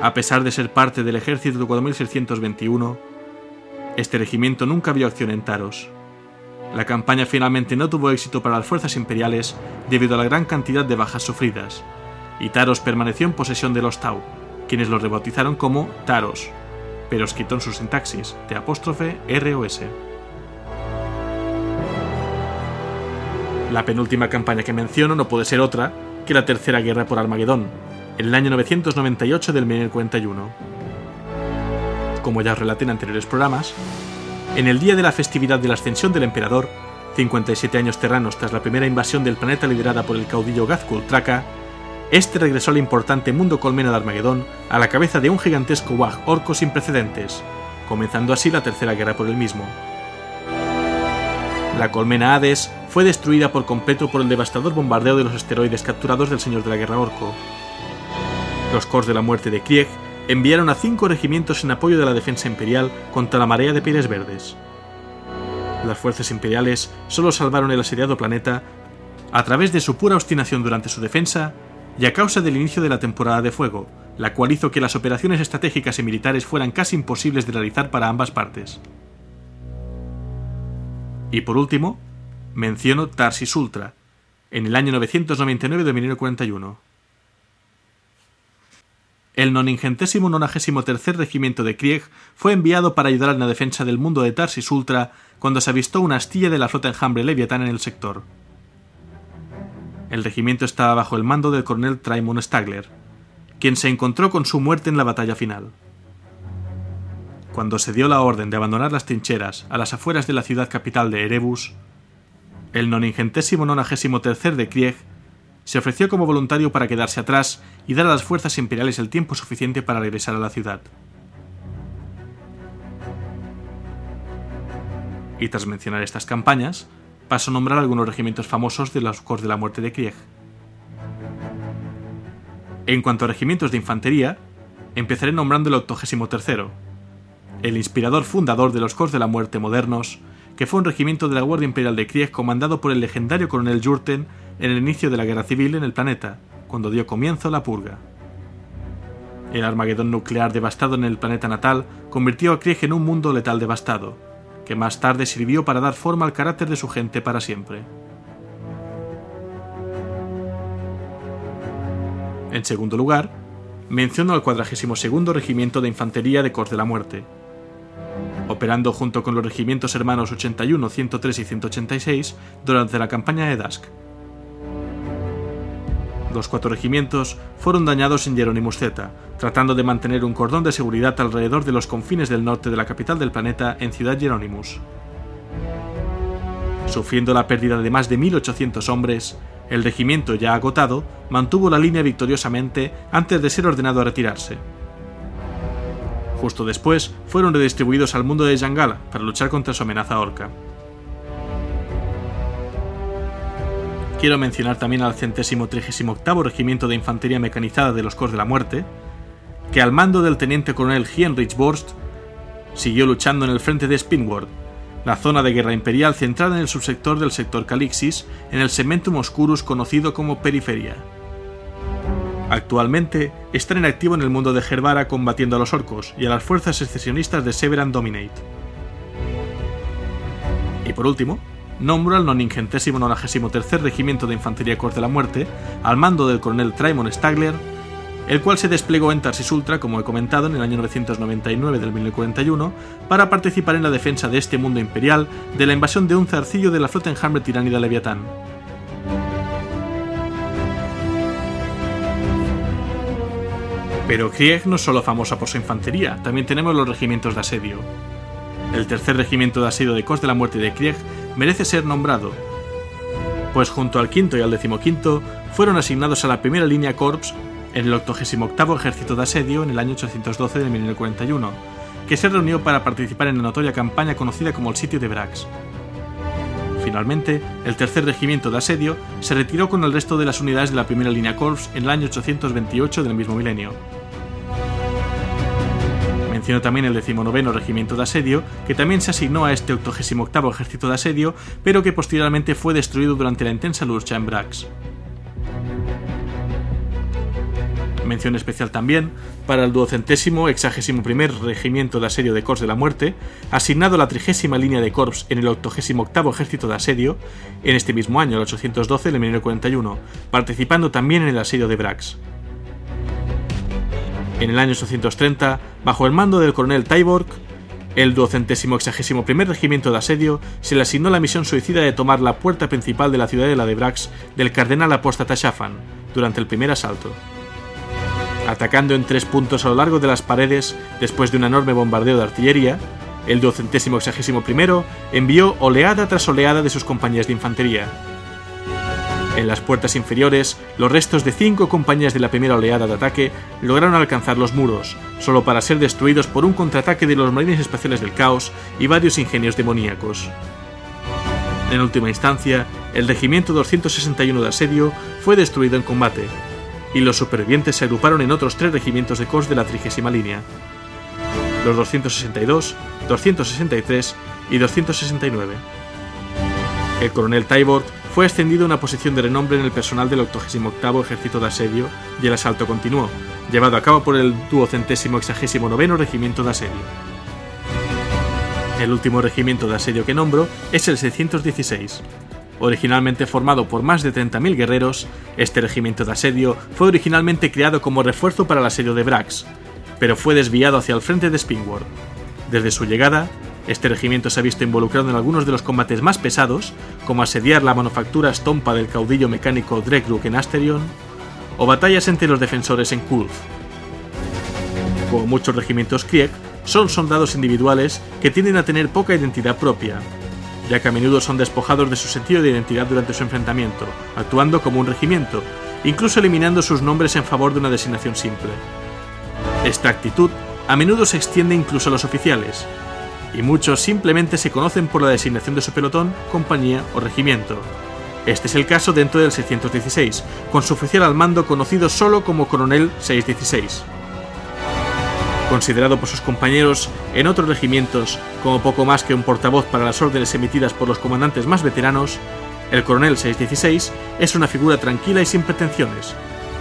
A pesar de ser parte del ejército de 4621, este regimiento nunca vio acción en Taros. La campaña finalmente no tuvo éxito para las fuerzas imperiales debido a la gran cantidad de bajas sufridas, y Taros permaneció en posesión de los Tau, quienes lo rebautizaron como Taros, pero escrito en su sintaxis, de apóstrofe R La penúltima campaña que menciono no puede ser otra que la Tercera Guerra por Armagedón, en el año 998 del 1041. Como ya os relaté en anteriores programas, en el día de la festividad de la ascensión del emperador, 57 años terranos tras la primera invasión del planeta liderada por el caudillo Gazkul Traka, este regresó al importante mundo colmena de Armagedón a la cabeza de un gigantesco Wag orco sin precedentes, comenzando así la tercera guerra por el mismo. La colmena Hades fue destruida por completo por el devastador bombardeo de los asteroides capturados del Señor de la Guerra Orco, los Corps de la Muerte de Krieg enviaron a cinco regimientos en apoyo de la defensa imperial contra la marea de pieles verdes. Las fuerzas imperiales solo salvaron el asediado planeta a través de su pura obstinación durante su defensa y a causa del inicio de la temporada de fuego, la cual hizo que las operaciones estratégicas y militares fueran casi imposibles de realizar para ambas partes. Y por último, menciono Tarsis Ultra, en el año 999 de 1941 el noningentésimo nonagésimo tercer regimiento de Krieg fue enviado para ayudar en la defensa del mundo de Tarsis Ultra cuando se avistó una astilla de la flota enjambre Leviatán en el sector. El regimiento estaba bajo el mando del coronel Trymon Stagler, quien se encontró con su muerte en la batalla final. Cuando se dio la orden de abandonar las trincheras a las afueras de la ciudad capital de Erebus, el noningentésimo nonagésimo tercer de Krieg se ofreció como voluntario para quedarse atrás y dar a las fuerzas imperiales el tiempo suficiente para regresar a la ciudad. Y tras mencionar estas campañas, paso a nombrar algunos regimientos famosos de los Corps de la Muerte de Krieg. En cuanto a regimientos de infantería, empezaré nombrando el 83, el inspirador fundador de los Corps de la Muerte modernos, que fue un regimiento de la Guardia Imperial de Krieg comandado por el legendario coronel Jurten en el inicio de la guerra civil en el planeta, cuando dio comienzo la purga. El Armagedón nuclear devastado en el planeta natal convirtió a Krieg en un mundo letal devastado, que más tarde sirvió para dar forma al carácter de su gente para siempre. En segundo lugar, menciono al 42 Regimiento de Infantería de Cors de la Muerte, operando junto con los regimientos hermanos 81, 103 y 186 durante la campaña de Dask, los cuatro regimientos fueron dañados en Z, tratando de mantener un cordón de seguridad alrededor de los confines del norte de la capital del planeta en Ciudad Hieronymus. Sufriendo la pérdida de más de 1.800 hombres, el regimiento ya agotado mantuvo la línea victoriosamente antes de ser ordenado a retirarse. Justo después fueron redistribuidos al mundo de Yangala para luchar contra su amenaza orca. quiero mencionar también al centésimo trigésimo octavo Regimiento de Infantería Mecanizada de los Corps de la Muerte, que al mando del teniente coronel Heinrich Borst siguió luchando en el frente de Spinward, la zona de guerra imperial centrada en el subsector del sector Calixis, en el Cementum Oscurus conocido como Periferia. Actualmente están en activo en el mundo de Gerbara combatiendo a los orcos y a las fuerzas secesionistas de Severan Dominate. Y por último, nombro al Regimiento de Infantería Corte de la Muerte, al mando del coronel Trymon Stagler, el cual se desplegó en Tarsis Ultra, como he comentado, en el año 999 del 1041, para participar en la defensa de este mundo imperial de la invasión de un zarcillo de la flota enjambre tiránida Leviatán. Pero Krieg no es solo famosa por su infantería, también tenemos los regimientos de asedio. El tercer regimiento de asedio de Cos de la Muerte de Krieg merece ser nombrado, pues junto al quinto y al decimoquinto fueron asignados a la primera línea Corps en el 88 Ejército de Asedio en el año 812 de 1941, que se reunió para participar en la notoria campaña conocida como el Sitio de Brax. Finalmente, el tercer regimiento de asedio se retiró con el resto de las unidades de la primera línea Corps en el año 828 del mismo milenio. Menciono también el 19 Regimiento de Asedio, que también se asignó a este 88 Ejército de Asedio, pero que posteriormente fue destruido durante la intensa lucha en Brax. Mención especial también para el duocentésimo exagésimo primer Regimiento de Asedio de Corps de la Muerte, asignado a la trigésima línea de Corps en el 88 Ejército de Asedio, en este mismo año, el 812 de 1941, participando también en el asedio de Brax. En el año 830, bajo el mando del coronel Tyborg, el duocentésimo exagésimo primer regimiento de asedio se le asignó la misión suicida de tomar la puerta principal de la ciudadela de Brax del cardenal apóstata Shafan durante el primer asalto. Atacando en tres puntos a lo largo de las paredes después de un enorme bombardeo de artillería, el duocentésimo exagésimo primero envió oleada tras oleada de sus compañías de infantería, en las puertas inferiores, los restos de cinco compañías de la primera oleada de ataque lograron alcanzar los muros, solo para ser destruidos por un contraataque de los marines espaciales del caos y varios ingenios demoníacos. En última instancia, el regimiento 261 de asedio fue destruido en combate, y los supervivientes se agruparon en otros tres regimientos de COS de la trigésima línea, los 262, 263 y 269. El coronel Tybord fue ascendido a una posición de renombre en el personal del 88 Ejército de Asedio y el asalto continuó, llevado a cabo por el duocentésimo exagésimo noveno Regimiento de Asedio. El último regimiento de asedio que nombro es el 616. Originalmente formado por más de 30.000 guerreros, este regimiento de asedio fue originalmente creado como refuerzo para el asedio de Brax, pero fue desviado hacia el frente de Spinward. Desde su llegada, este regimiento se ha visto involucrado en algunos de los combates más pesados, como asediar la manufactura estompa del caudillo mecánico Dregruk en Asterion, o batallas entre los defensores en Kulf. Como muchos regimientos Krieg, son soldados individuales que tienden a tener poca identidad propia, ya que a menudo son despojados de su sentido de identidad durante su enfrentamiento, actuando como un regimiento, incluso eliminando sus nombres en favor de una designación simple. Esta actitud a menudo se extiende incluso a los oficiales, y muchos simplemente se conocen por la designación de su pelotón, compañía o regimiento. Este es el caso dentro del 616, con su oficial al mando conocido solo como Coronel 616. Considerado por sus compañeros en otros regimientos como poco más que un portavoz para las órdenes emitidas por los comandantes más veteranos, el Coronel 616 es una figura tranquila y sin pretensiones,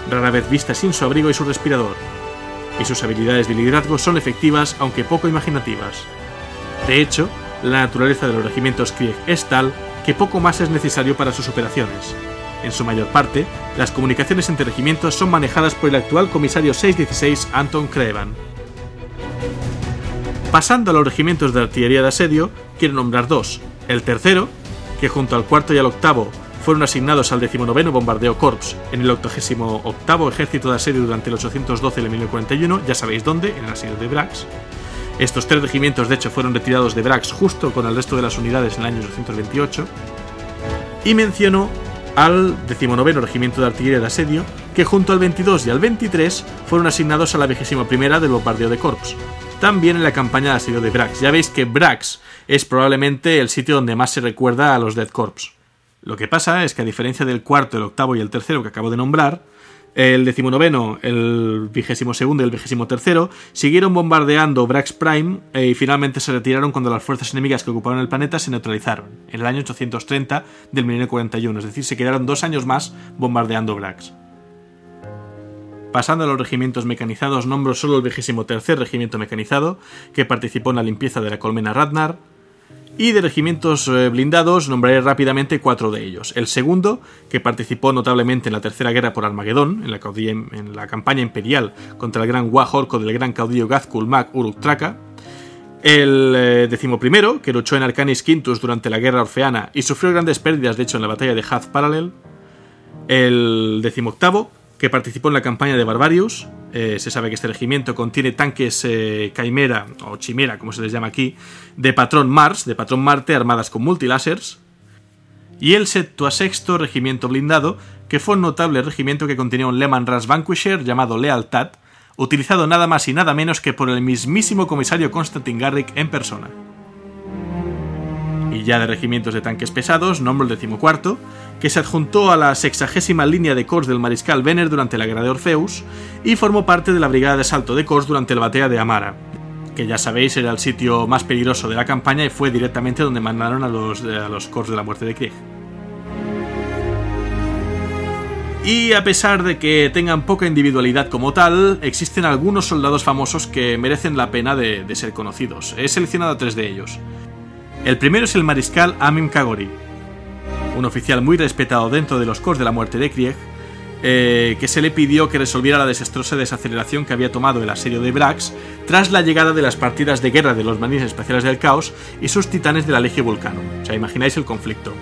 rara vez vista sin su abrigo y su respirador, y sus habilidades de liderazgo son efectivas aunque poco imaginativas. De hecho, la naturaleza de los regimientos Krieg es tal que poco más es necesario para sus operaciones. En su mayor parte, las comunicaciones entre regimientos son manejadas por el actual comisario 616 Anton Krevan. Pasando a los regimientos de artillería de asedio, quiero nombrar dos. El tercero, que junto al cuarto y al octavo fueron asignados al 19 Bombardeo Corps en el 88 Ejército de Asedio durante el 812 y 1941, ya sabéis dónde, en el asedio de Brax. Estos tres regimientos, de hecho, fueron retirados de Brax justo con el resto de las unidades en el año 828. Y menciono al 19 Regimiento de Artillería de Asedio, que junto al 22 y al 23 fueron asignados a la 21 del bombardeo de Corps. También en la campaña de asedio de Brax. Ya veis que Brax es probablemente el sitio donde más se recuerda a los Dead Corps. Lo que pasa es que a diferencia del cuarto, el octavo y el tercero que acabo de nombrar, el decimonoveno, el vigésimo segundo y el vigésimo tercero siguieron bombardeando Brax Prime eh, y finalmente se retiraron cuando las fuerzas enemigas que ocupaban el planeta se neutralizaron, en el año 830 del milenio 41, es decir, se quedaron dos años más bombardeando Brax. Pasando a los regimientos mecanizados, nombro solo el vigésimo tercer regimiento mecanizado, que participó en la limpieza de la colmena Radnar, y de regimientos eh, blindados nombraré rápidamente cuatro de ellos. El segundo, que participó notablemente en la Tercera Guerra por Armagedón, en la, en la campaña imperial contra el gran Wahorco del gran caudillo Gazkul Mac Uruk Traka. El eh, decimoprimero, que luchó en Arcanis Quintus durante la Guerra Orfeana y sufrió grandes pérdidas, de hecho, en la batalla de Hath Parallel. El decimoctavo, que participó en la campaña de Barbarius. Eh, se sabe que este regimiento contiene tanques eh, Caimera o Chimera, como se les llama aquí, de patrón Mars, de patrón Marte, armadas con multilásers. Y el sexto regimiento blindado, que fue un notable regimiento que contenía un Lehman Ras Vanquisher llamado Lealtad, utilizado nada más y nada menos que por el mismísimo comisario Constantin Garrick en persona. Ya de regimientos de tanques pesados, nombro el decimocuarto, que se adjuntó a la sexagésima línea de corps del mariscal Venner durante la guerra de Orfeus y formó parte de la brigada de asalto de corps durante la batalla de Amara, que ya sabéis era el sitio más peligroso de la campaña y fue directamente donde mandaron a los, a los corps de la muerte de Krieg. Y a pesar de que tengan poca individualidad como tal, existen algunos soldados famosos que merecen la pena de, de ser conocidos. He seleccionado tres de ellos. El primero es el mariscal Amim Kagori, un oficial muy respetado dentro de los Corps de la muerte de Krieg, eh, que se le pidió que resolviera la desastrosa desaceleración que había tomado el asedio de Brax tras la llegada de las partidas de guerra de los marines especiales del caos y sus titanes de la Legio Vulcano. O sea, imagináis el conflicto.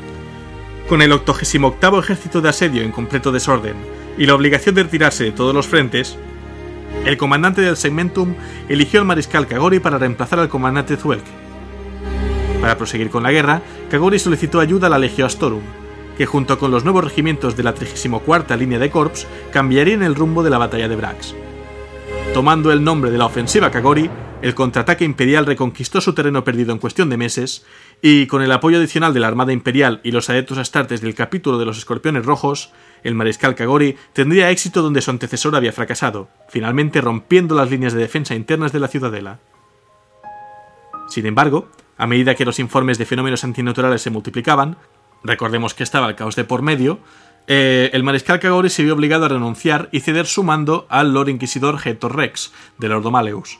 Con el 88 ejército de asedio en completo desorden y la obligación de retirarse de todos los frentes, el comandante del Segmentum eligió al mariscal Kagori para reemplazar al comandante Zuelk, para proseguir con la guerra, Kagori solicitó ayuda a la Legio Astorum, que junto con los nuevos regimientos de la 34 línea de Corps cambiarían el rumbo de la batalla de Brax. Tomando el nombre de la ofensiva Kagori, el contraataque imperial reconquistó su terreno perdido en cuestión de meses, y con el apoyo adicional de la Armada Imperial y los adeptos astartes del capítulo de los Escorpiones Rojos, el mariscal Kagori tendría éxito donde su antecesor había fracasado, finalmente rompiendo las líneas de defensa internas de la ciudadela. Sin embargo, a medida que los informes de fenómenos antinaturales se multiplicaban, recordemos que estaba el caos de por medio, eh, el mariscal Kagori se vio obligado a renunciar y ceder su mando al Lord Inquisidor Hector Rex, del Ordo Maleus.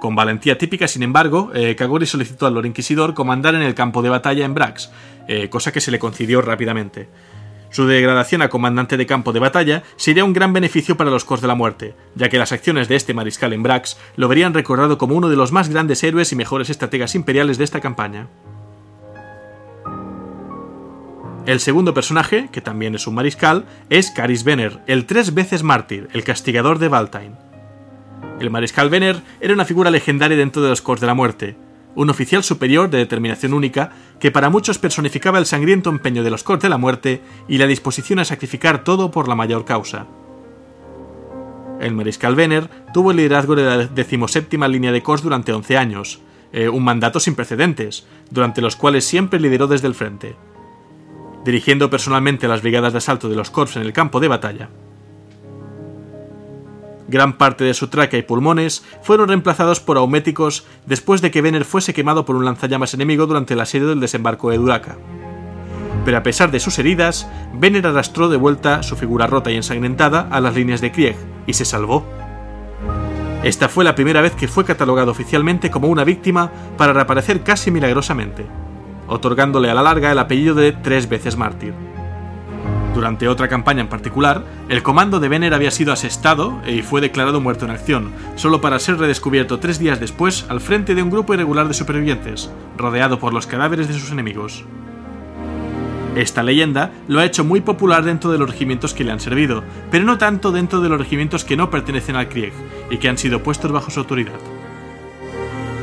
Con valentía típica, sin embargo, eh, Kagori solicitó al Lord Inquisidor comandar en el campo de batalla en Brax, eh, cosa que se le concedió rápidamente. Su degradación a comandante de campo de batalla sería un gran beneficio para los Corps de la Muerte, ya que las acciones de este mariscal en Brax lo verían recordado como uno de los más grandes héroes y mejores estrategas imperiales de esta campaña. El segundo personaje, que también es un mariscal, es Caris Venner, el tres veces mártir, el castigador de Valtine. El mariscal Venner era una figura legendaria dentro de los Corps de la Muerte, un oficial superior de determinación única que para muchos personificaba el sangriento empeño de los cortes de la muerte y la disposición a sacrificar todo por la mayor causa. El mariscal Venner tuvo el liderazgo de la decimoséptima línea de Corps durante 11 años, eh, un mandato sin precedentes, durante los cuales siempre lideró desde el frente, dirigiendo personalmente las brigadas de asalto de los Corps en el campo de batalla. Gran parte de su tráquea y pulmones fueron reemplazados por auméticos después de que Venner fuese quemado por un lanzallamas enemigo durante el asedio del desembarco de Duraca. Pero a pesar de sus heridas, Venner arrastró de vuelta su figura rota y ensangrentada a las líneas de Krieg y se salvó. Esta fue la primera vez que fue catalogado oficialmente como una víctima para reaparecer casi milagrosamente, otorgándole a la larga el apellido de tres veces mártir. Durante otra campaña en particular, el comando de Venner había sido asestado y fue declarado muerto en acción, solo para ser redescubierto tres días después al frente de un grupo irregular de supervivientes, rodeado por los cadáveres de sus enemigos. Esta leyenda lo ha hecho muy popular dentro de los regimientos que le han servido, pero no tanto dentro de los regimientos que no pertenecen al Krieg y que han sido puestos bajo su autoridad.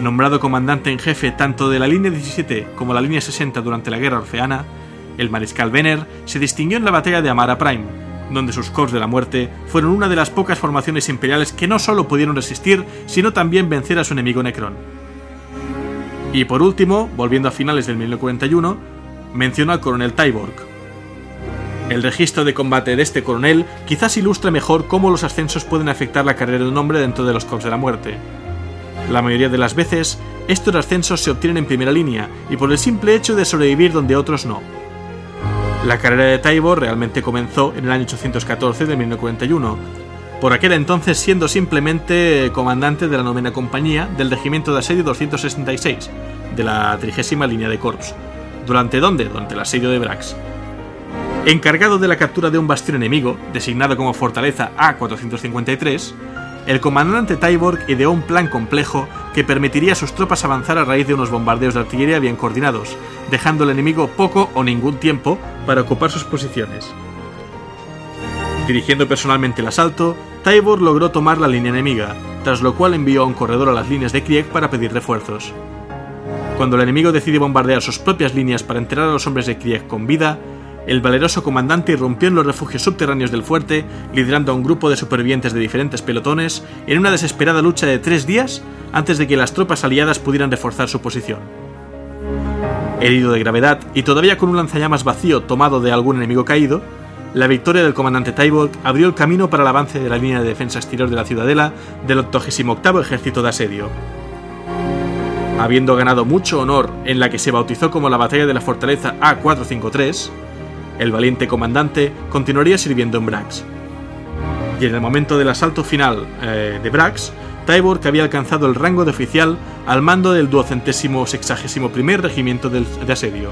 Nombrado comandante en jefe tanto de la línea 17 como la línea 60 durante la guerra orfeana, el mariscal Venner se distinguió en la batalla de Amara Prime, donde sus Corps de la Muerte fueron una de las pocas formaciones imperiales que no solo pudieron resistir, sino también vencer a su enemigo Necron. Y por último, volviendo a finales del 1941, mencionó al coronel Tyborg. El registro de combate de este coronel quizás ilustra mejor cómo los ascensos pueden afectar la carrera de un hombre dentro de los Corps de la Muerte. La mayoría de las veces, estos ascensos se obtienen en primera línea y por el simple hecho de sobrevivir donde otros no. La carrera de Tybor realmente comenzó en el año 814 de 1941, por aquel entonces siendo simplemente comandante de la novena compañía del regimiento de asedio 266, de la trigésima línea de Corps. ¿Durante dónde? Durante el asedio de Brax. Encargado de la captura de un bastión enemigo, designado como Fortaleza A453, el comandante Tyborg ideó un plan complejo que permitiría a sus tropas avanzar a raíz de unos bombardeos de artillería bien coordinados, dejando al enemigo poco o ningún tiempo para ocupar sus posiciones. Dirigiendo personalmente el asalto, Tyborg logró tomar la línea enemiga, tras lo cual envió a un corredor a las líneas de Krieg para pedir refuerzos. Cuando el enemigo decide bombardear sus propias líneas para enterrar a los hombres de Krieg con vida, el valeroso comandante irrumpió en los refugios subterráneos del fuerte, liderando a un grupo de supervivientes de diferentes pelotones en una desesperada lucha de tres días antes de que las tropas aliadas pudieran reforzar su posición. Herido de gravedad y todavía con un lanzallamas vacío tomado de algún enemigo caído, la victoria del comandante Tybolt abrió el camino para el avance de la línea de defensa exterior de la ciudadela del 88 Ejército de Asedio. Habiendo ganado mucho honor en la que se bautizó como la Batalla de la Fortaleza A453, el valiente comandante continuaría sirviendo en Brax. Y en el momento del asalto final eh, de Brax, Tyborg había alcanzado el rango de oficial al mando del duocentésimo sexagésimo primer regimiento de asedio.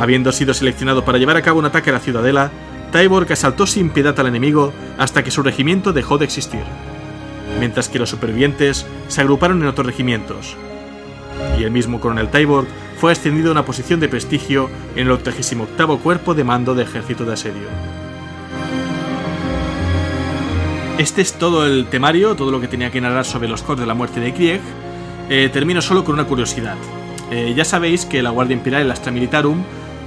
Habiendo sido seleccionado para llevar a cabo un ataque a la ciudadela, Tyborg asaltó sin piedad al enemigo hasta que su regimiento dejó de existir, mientras que los supervivientes se agruparon en otros regimientos. Y el mismo coronel Tyborg fue ascendido a una posición de prestigio en el 88 Cuerpo de Mando de Ejército de Asedio. Este es todo el temario, todo lo que tenía que narrar sobre los Corps de la muerte de Krieg. Eh, termino solo con una curiosidad. Eh, ya sabéis que la Guardia Imperial, el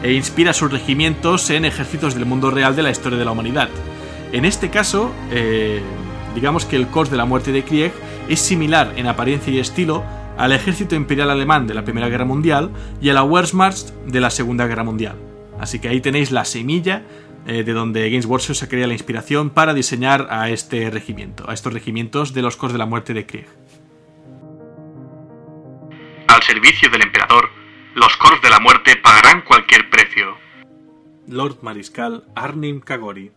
eh, inspira sus regimientos en ejércitos del mundo real de la historia de la humanidad. En este caso, digamos que el Corps de la muerte de Krieg es similar en apariencia y estilo al ejército imperial alemán de la Primera Guerra Mundial y a la Wehrmacht de la Segunda Guerra Mundial. Así que ahí tenéis la semilla eh, de donde Games Workshop sacaría la inspiración para diseñar a este regimiento, a estos regimientos de los Corps de la Muerte de Krieg. Al servicio del emperador, los Corps de la Muerte pagarán cualquier precio. Lord Mariscal Arnim Kagori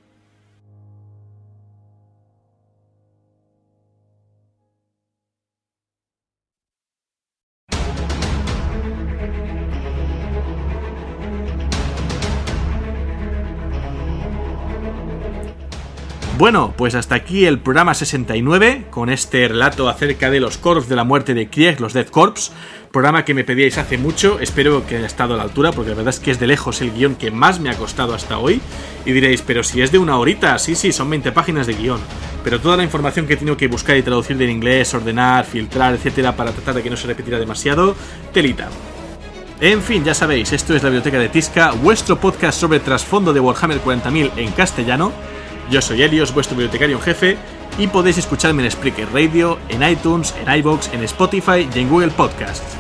Bueno, pues hasta aquí el programa 69 con este relato acerca de los Corps de la muerte de Krieg, los Death Corps. Programa que me pedíais hace mucho, espero que haya estado a la altura porque la verdad es que es de lejos el guion que más me ha costado hasta hoy. Y diréis, pero si es de una horita, sí, sí, son 20 páginas de guion. Pero toda la información que he tenido que buscar y traducir del inglés, ordenar, filtrar, etcétera, para tratar de que no se repitiera demasiado, telita. En fin, ya sabéis, esto es la Biblioteca de Tisca, vuestro podcast sobre trasfondo de Warhammer 40.000 en castellano yo soy Helios, vuestro bibliotecario en jefe, y podéis escucharme en Spreaker Radio, en iTunes, en iBox, en Spotify y en Google Podcasts.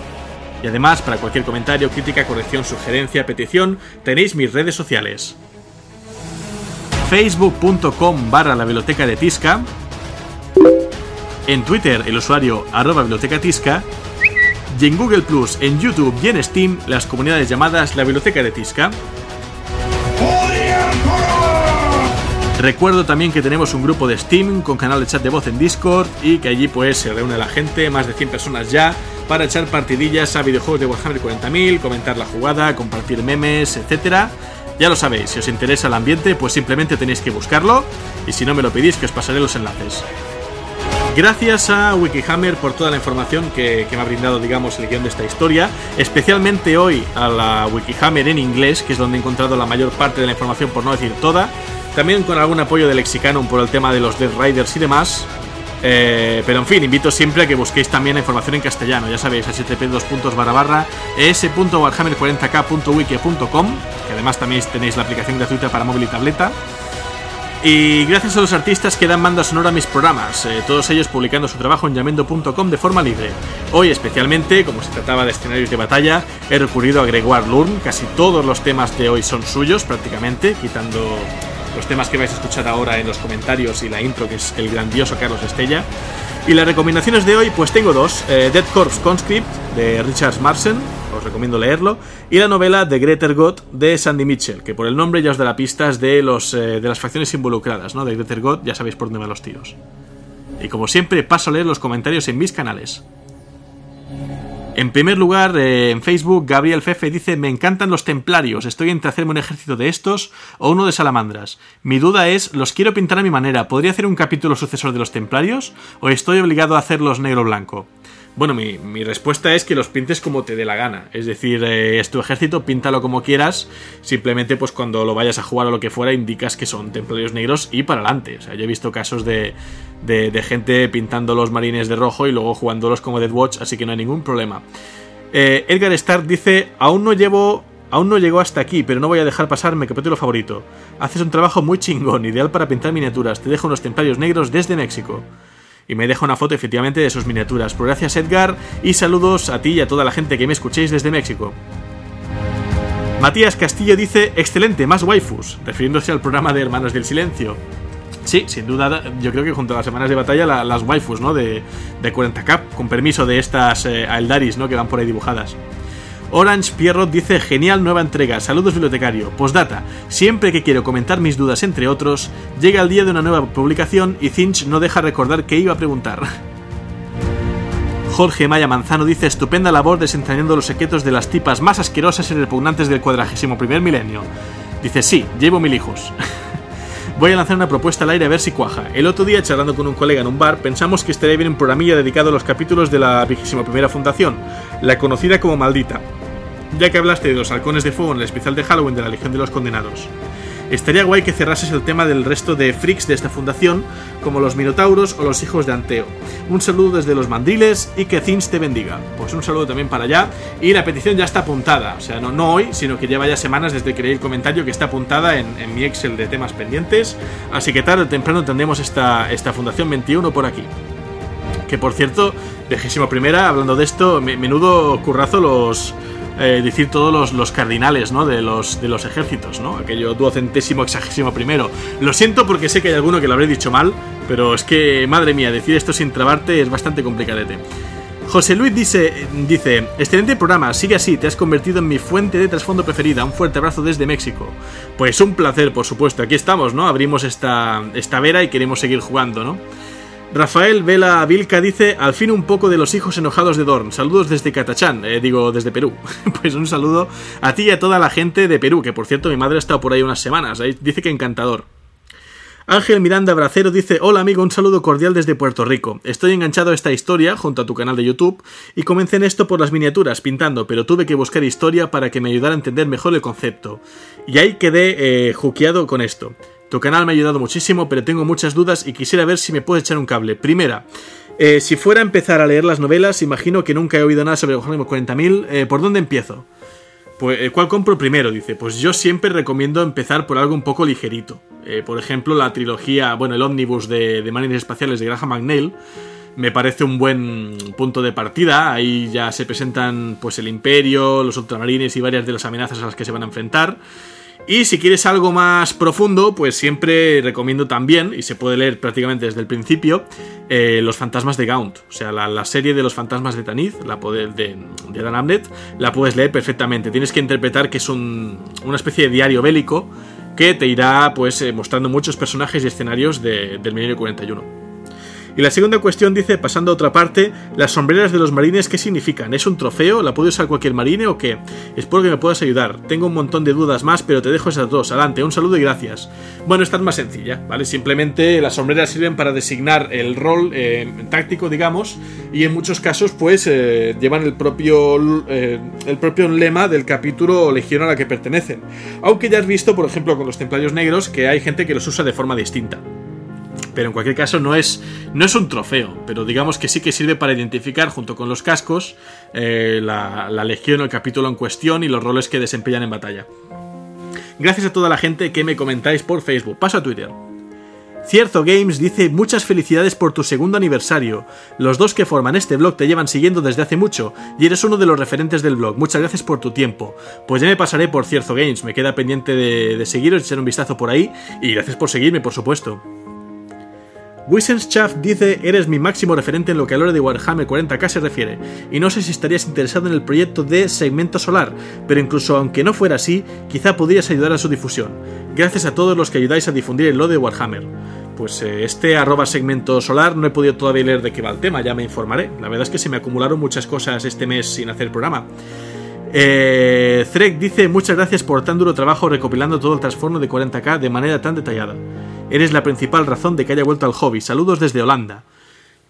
Y además, para cualquier comentario, crítica, corrección, sugerencia, petición, tenéis mis redes sociales. Facebook.com barra la biblioteca de Tisca. En Twitter el usuario arroba biblioteca Tisca. Y en Google Plus, en YouTube y en Steam las comunidades llamadas la biblioteca de Tisca. Recuerdo también que tenemos un grupo de Steam con canal de chat de voz en Discord y que allí pues se reúne la gente, más de 100 personas ya, para echar partidillas a videojuegos de Warhammer 40.000, comentar la jugada, compartir memes, etc. Ya lo sabéis, si os interesa el ambiente pues simplemente tenéis que buscarlo y si no me lo pedís que os pasaré los enlaces. Gracias a Wikihammer por toda la información que, que, me ha brindado, digamos, el guion de esta historia. Especialmente hoy a la Wikihammer en inglés, que es donde he encontrado la mayor parte de la información, por no decir toda. También con algún apoyo del Lexicanum por el tema de los Dead Riders y demás. Eh, pero en fin, invito siempre a que busquéis también la información en castellano. Ya sabéis, http barra barra es.warhammer40k.wiki.com, que además también tenéis la aplicación gratuita para móvil y tableta. Y gracias a los artistas que dan banda sonora a mis programas, eh, todos ellos publicando su trabajo en yamendo.com de forma libre. Hoy especialmente, como se trataba de escenarios de batalla, he recurrido a Gregoire Lurm, casi todos los temas de hoy son suyos prácticamente, quitando los temas que vais a escuchar ahora en los comentarios y la intro que es el grandioso Carlos Estella. Y las recomendaciones de hoy, pues tengo dos: eh, Dead Corpse Conscript de Richard Marsen, os recomiendo leerlo, y la novela The Greater God de Sandy Mitchell, que por el nombre ya os dará pistas de, los, eh, de las facciones involucradas, ¿no? De Greater God, ya sabéis por dónde van los tiros. Y como siempre, paso a leer los comentarios en mis canales. En primer lugar, eh, en Facebook, Gabriel Fefe dice: Me encantan los templarios, estoy entre hacerme un ejército de estos o uno de salamandras. Mi duda es: los quiero pintar a mi manera, ¿podría hacer un capítulo sucesor de los templarios? ¿O estoy obligado a hacerlos negro-blanco? Bueno, mi, respuesta es que los pintes como te dé la gana. Es decir, eh, es tu ejército, píntalo como quieras. Simplemente, pues cuando lo vayas a jugar o lo que fuera, indicas que son templarios negros y para adelante. O sea, yo he visto casos de, de, gente pintando los marines de rojo y luego jugándolos como Dead Watch, así que no hay ningún problema. Eh, Edgar Stark dice: Aún no llevo. Aún no llegó hasta aquí, pero no voy a dejar pasar mi capítulo favorito. Haces un trabajo muy chingón, ideal para pintar miniaturas. Te dejo unos templarios negros desde México y me deja una foto efectivamente de sus miniaturas. Pues gracias Edgar y saludos a ti y a toda la gente que me escuchéis desde México. Matías Castillo dice, excelente, más waifus, refiriéndose al programa de Hermanos del Silencio. Sí, sin duda, yo creo que junto a las semanas de batalla, las waifus, ¿no? De, de 40k, con permiso de estas eh, ¿no? Que van por ahí dibujadas. Orange Pierrot dice genial nueva entrega, saludos bibliotecario. Postdata, siempre que quiero comentar mis dudas entre otros, llega el día de una nueva publicación y Finch no deja recordar que iba a preguntar. Jorge Maya Manzano dice estupenda labor desentrañando los secretos de las tipas más asquerosas y repugnantes del cuadragésimo primer milenio. Dice sí, llevo mil hijos. Voy a lanzar una propuesta al aire a ver si cuaja. El otro día, charlando con un colega en un bar, pensamos que estaría bien un programilla dedicado a los capítulos de la vigésima primera fundación, la conocida como Maldita, ya que hablaste de los halcones de fuego en el especial de Halloween de la Legión de los Condenados. Estaría guay que cerrases el tema del resto de freaks de esta fundación, como los Minotauros o los hijos de Anteo. Un saludo desde los mandiles y que Zins te bendiga. Pues un saludo también para allá. Y la petición ya está apuntada, o sea, no, no hoy, sino que lleva ya semanas desde que leí el comentario que está apuntada en, mi Excel de temas pendientes. Así que tarde o temprano tendremos esta, esta Fundación 21 por aquí. Que por cierto, vejésima primera, hablando de esto, menudo currazo los eh, decir todos los, cardinales ¿no? de, los, de los ejércitos, ¿no? aquello duocentésimo exagésimo primero. Lo siento porque sé que hay alguno que lo habré dicho mal, pero es que, madre mía, decir esto sin trabarte es bastante complicadete. José Luis dice, dice, excelente programa, sigue así, te has convertido en mi fuente de trasfondo preferida, un fuerte abrazo desde México. Pues un placer, por supuesto, aquí estamos, ¿no? Abrimos esta, esta vera y queremos seguir jugando, ¿no? Rafael Vela Vilca dice, al fin un poco de los hijos enojados de Dorn. Saludos desde Catachán, eh, digo, desde Perú. pues un saludo a ti y a toda la gente de Perú, que por cierto mi madre ha estado por ahí unas semanas. Dice que encantador. Ángel Miranda Bracero dice, hola amigo, un saludo cordial desde Puerto Rico. Estoy enganchado a esta historia junto a tu canal de YouTube y comencé en esto por las miniaturas, pintando, pero tuve que buscar historia para que me ayudara a entender mejor el concepto. Y ahí quedé eh, juqueado con esto. Tu canal me ha ayudado muchísimo, pero tengo muchas dudas y quisiera ver si me puedes echar un cable. Primera, eh, si fuera a empezar a leer las novelas, imagino que nunca he oído nada sobre Warhammer 40.000. Eh, ¿Por dónde empiezo? Pues, eh, ¿Cuál compro primero? Dice. Pues yo siempre recomiendo empezar por algo un poco ligerito. por ejemplo, la trilogía, bueno, el ómnibus de, de Marines Espaciales de Graham McNeil me parece un buen punto de partida. Ahí ya se presentan pues el Imperio, los ultramarines y varias de las amenazas a las que se van a enfrentar. Y si quieres algo más profundo, pues siempre recomiendo también, y se puede leer prácticamente desde el principio, eh, Los fantasmas de Gaunt. O sea, la, serie de los fantasmas de Tanith, la de, de Dan Abnett, la puedes leer perfectamente. Tienes que interpretar que es una especie de diario bélico que te irá pues eh, mostrando muchos personajes y escenarios del milenio 41. Y la segunda cuestión dice, pasando a otra parte, las sombreras de los marines, ¿qué significan? ¿Es un trofeo? ¿La puede usar cualquier marine o qué? Espero que me puedas ayudar. Tengo un montón de dudas más, pero te dejo esas dos. Adelante, un saludo y gracias. Bueno, esta es más sencilla, ¿vale? Simplemente las sombreras sirven para designar el rol eh, táctico, digamos, y en muchos casos, pues, eh, llevan el propio, eh, el propio lema del capítulo o legión a la que pertenecen. Aunque ya has visto, por ejemplo, con los templarios negros, que hay gente que los usa de forma distinta pero en cualquier caso no es, no es un trofeo, pero digamos que sí que sirve para identificar junto con los cascos eh, la, la legión o el capítulo en cuestión y los roles que desempeñan en batalla. Gracias a toda la gente que me comentáis por Facebook. Paso a Twitter. Cierto Games dice muchas felicidades por tu segundo aniversario. Los dos que forman este blog te llevan siguiendo desde hace mucho y eres uno de los referentes del blog. Muchas gracias por tu tiempo. Pues ya me pasaré por Cierzo Games, me queda pendiente de, de seguiros, echar un vistazo por ahí y gracias por seguirme, por supuesto. Chaff dice, eres mi máximo referente en lo que a la hora de Warhammer 40k se refiere, y no sé si estarías interesado en el proyecto de segmento solar, pero incluso aunque no fuera así, quizá podrías ayudar a su difusión. Gracias a todos los que ayudáis a difundir el lo de Warhammer. Pues eh, este arroba segmento solar no he podido todavía leer de qué va el tema, ya me informaré. La verdad es que se me acumularon muchas cosas este mes sin hacer programa. Eh, dice muchas gracias por tan duro trabajo recopilando todo el trasfondo de 40k de manera tan detallada. Eres la principal razón de que haya vuelto al hobby. Saludos desde Holanda.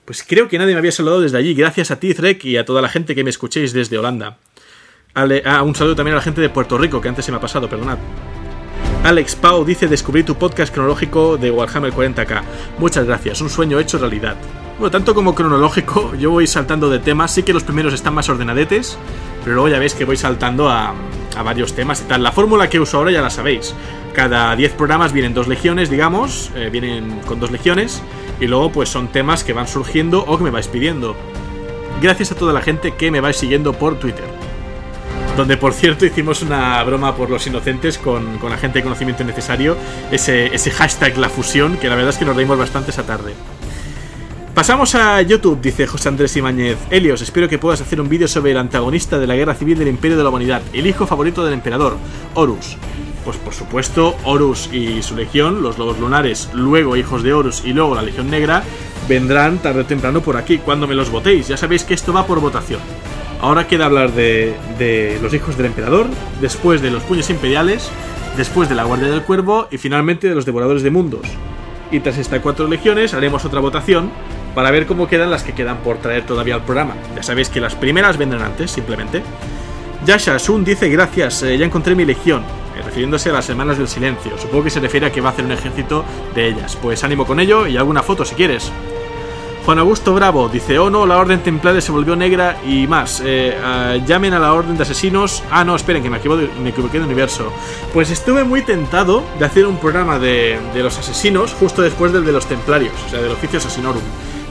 Pues creo que nadie me había saludado desde allí. Gracias a ti, Zrek, y a toda la gente que me escuchéis desde Holanda. ah, un saludo también a la gente de Puerto Rico, que antes se me ha pasado, perdonad. Alex Pau dice descubrir tu podcast cronológico de Warhammer 40k. Muchas gracias, un sueño hecho realidad. Bueno, tanto como cronológico, yo voy saltando de temas, sí que los primeros están más ordenadetes, pero luego ya veis que voy saltando a, varios temas y tal. La fórmula que uso ahora ya la sabéis. Cada 10 programas vienen dos legiones, digamos, eh, vienen con dos legiones, y luego pues son temas que van surgiendo o que me vais pidiendo. Gracias a toda la gente que me vais siguiendo por Twitter. Donde por cierto hicimos una broma por los inocentes con, con la gente de conocimiento necesario, ese, ese hashtag la fusión, que la verdad es que nos reímos bastante esa tarde. Pasamos a YouTube, dice José Andrés Ibáñez. Helios, espero que puedas hacer un vídeo sobre el antagonista de la guerra civil del Imperio de la Humanidad, el hijo favorito del emperador, Horus. Pues por supuesto, Horus y su legión, los lobos lunares, luego hijos de Horus y luego la Legión Negra, vendrán tarde o temprano por aquí, cuando me los votéis. Ya sabéis que esto va por votación. Ahora queda hablar de, de los hijos del emperador, después de los puños imperiales, después de la Guardia del Cuervo y finalmente de los devoradores de mundos. Y tras estas cuatro legiones haremos otra votación para ver cómo quedan las que quedan por traer todavía al programa. Ya sabéis que las primeras vendrán antes, simplemente. Yasha Sun dice gracias, eh, ya encontré mi legión, eh, refiriéndose a las Semanas del Silencio. Supongo que se refiere a que va a hacer un ejército de ellas. Pues ánimo con ello y alguna foto si quieres. Juan Augusto Bravo dice, oh no, la orden templaria se volvió negra y más. Eh, llamen a la orden de asesinos. Ah, no, esperen, que me equivoqué, me equivoqué de universo. Pues estuve muy tentado de hacer un programa de, de los asesinos justo después del de los templarios, o sea, del oficio asesinorum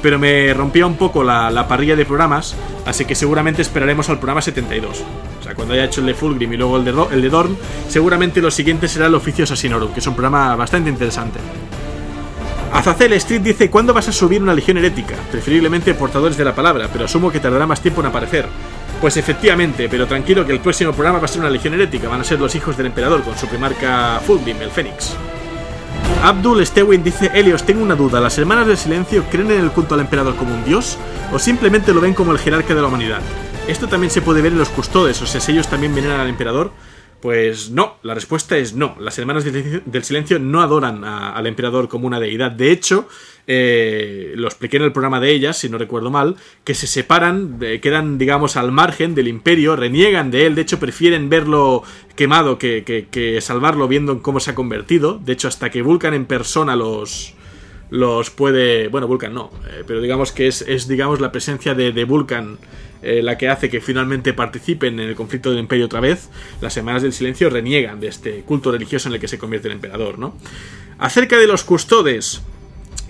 pero me rompía un poco la, parrilla de programas, así que seguramente esperaremos al programa 72. O sea, cuando haya hecho el de Fulgrim y luego el de, el de Dorn, seguramente lo siguiente será el Oficio Assassinorum, que es un programa bastante interesante. Azazel Street dice, ¿cuándo vas a subir una legión herética? Preferiblemente portadores de la palabra, pero asumo que tardará más tiempo en aparecer. Pues efectivamente, pero tranquilo que el próximo programa va a ser una legión herética, van a ser los hijos del emperador con su primarca Fulgrim, el Fénix. Abdul Stewin dice, Helios, tengo una duda, ¿las hermanas del silencio creen en el culto al emperador como un dios o simplemente lo ven como el jerarca de la humanidad? Esto también se puede ver en los custodes, o sea, si ellos también veneran al emperador. Pues no, la respuesta es no. Las hermanas del silencio no adoran al emperador como una deidad. De hecho, eh, lo expliqué en el programa de ellas, si no recuerdo mal, que se separan, quedan, digamos, al margen del imperio, reniegan de él, de hecho prefieren verlo quemado que, salvarlo viendo cómo se ha convertido. De hecho, hasta que Vulcan en persona los, los puede... Bueno, Vulcan no, eh, pero digamos que es, digamos, la presencia de, de Vulcan eh, la que hace que finalmente participen en el conflicto del imperio otra vez. Las Semanas del Silencio reniegan de este culto religioso en el que se convierte el emperador, ¿no? Acerca de los custodes,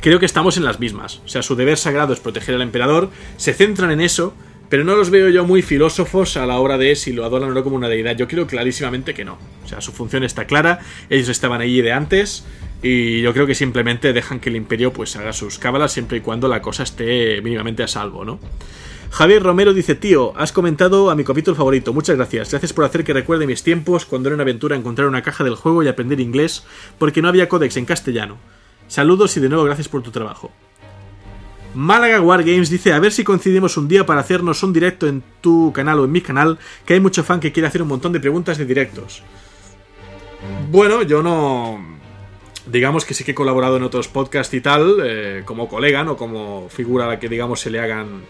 creo que estamos en las mismas. O sea, su deber sagrado es proteger al emperador, se centran en eso, pero no los veo yo muy filósofos a la hora de si lo adoran o no como una deidad. Yo creo clarísimamente que no. O sea, su función está clara, ellos estaban allí de antes, y yo creo que simplemente dejan que el imperio pues haga sus cábalas siempre y cuando la cosa esté mínimamente a salvo, ¿no? Javier Romero dice, tío, has comentado a mi capítulo favorito, muchas gracias. Gracias por hacer que recuerde mis tiempos cuando era una aventura encontrar una caja del juego y aprender inglés porque no había códex en castellano. Saludos y de nuevo gracias por tu trabajo. Málaga Wargames dice, a ver si coincidimos un día para hacernos un directo en tu canal o en mi canal, que hay mucho fan que quiere hacer un montón de preguntas de directos. Bueno, yo no... Digamos que sí que he colaborado en otros podcasts y tal, eh, como colega, no como figura a la que digamos se le hagan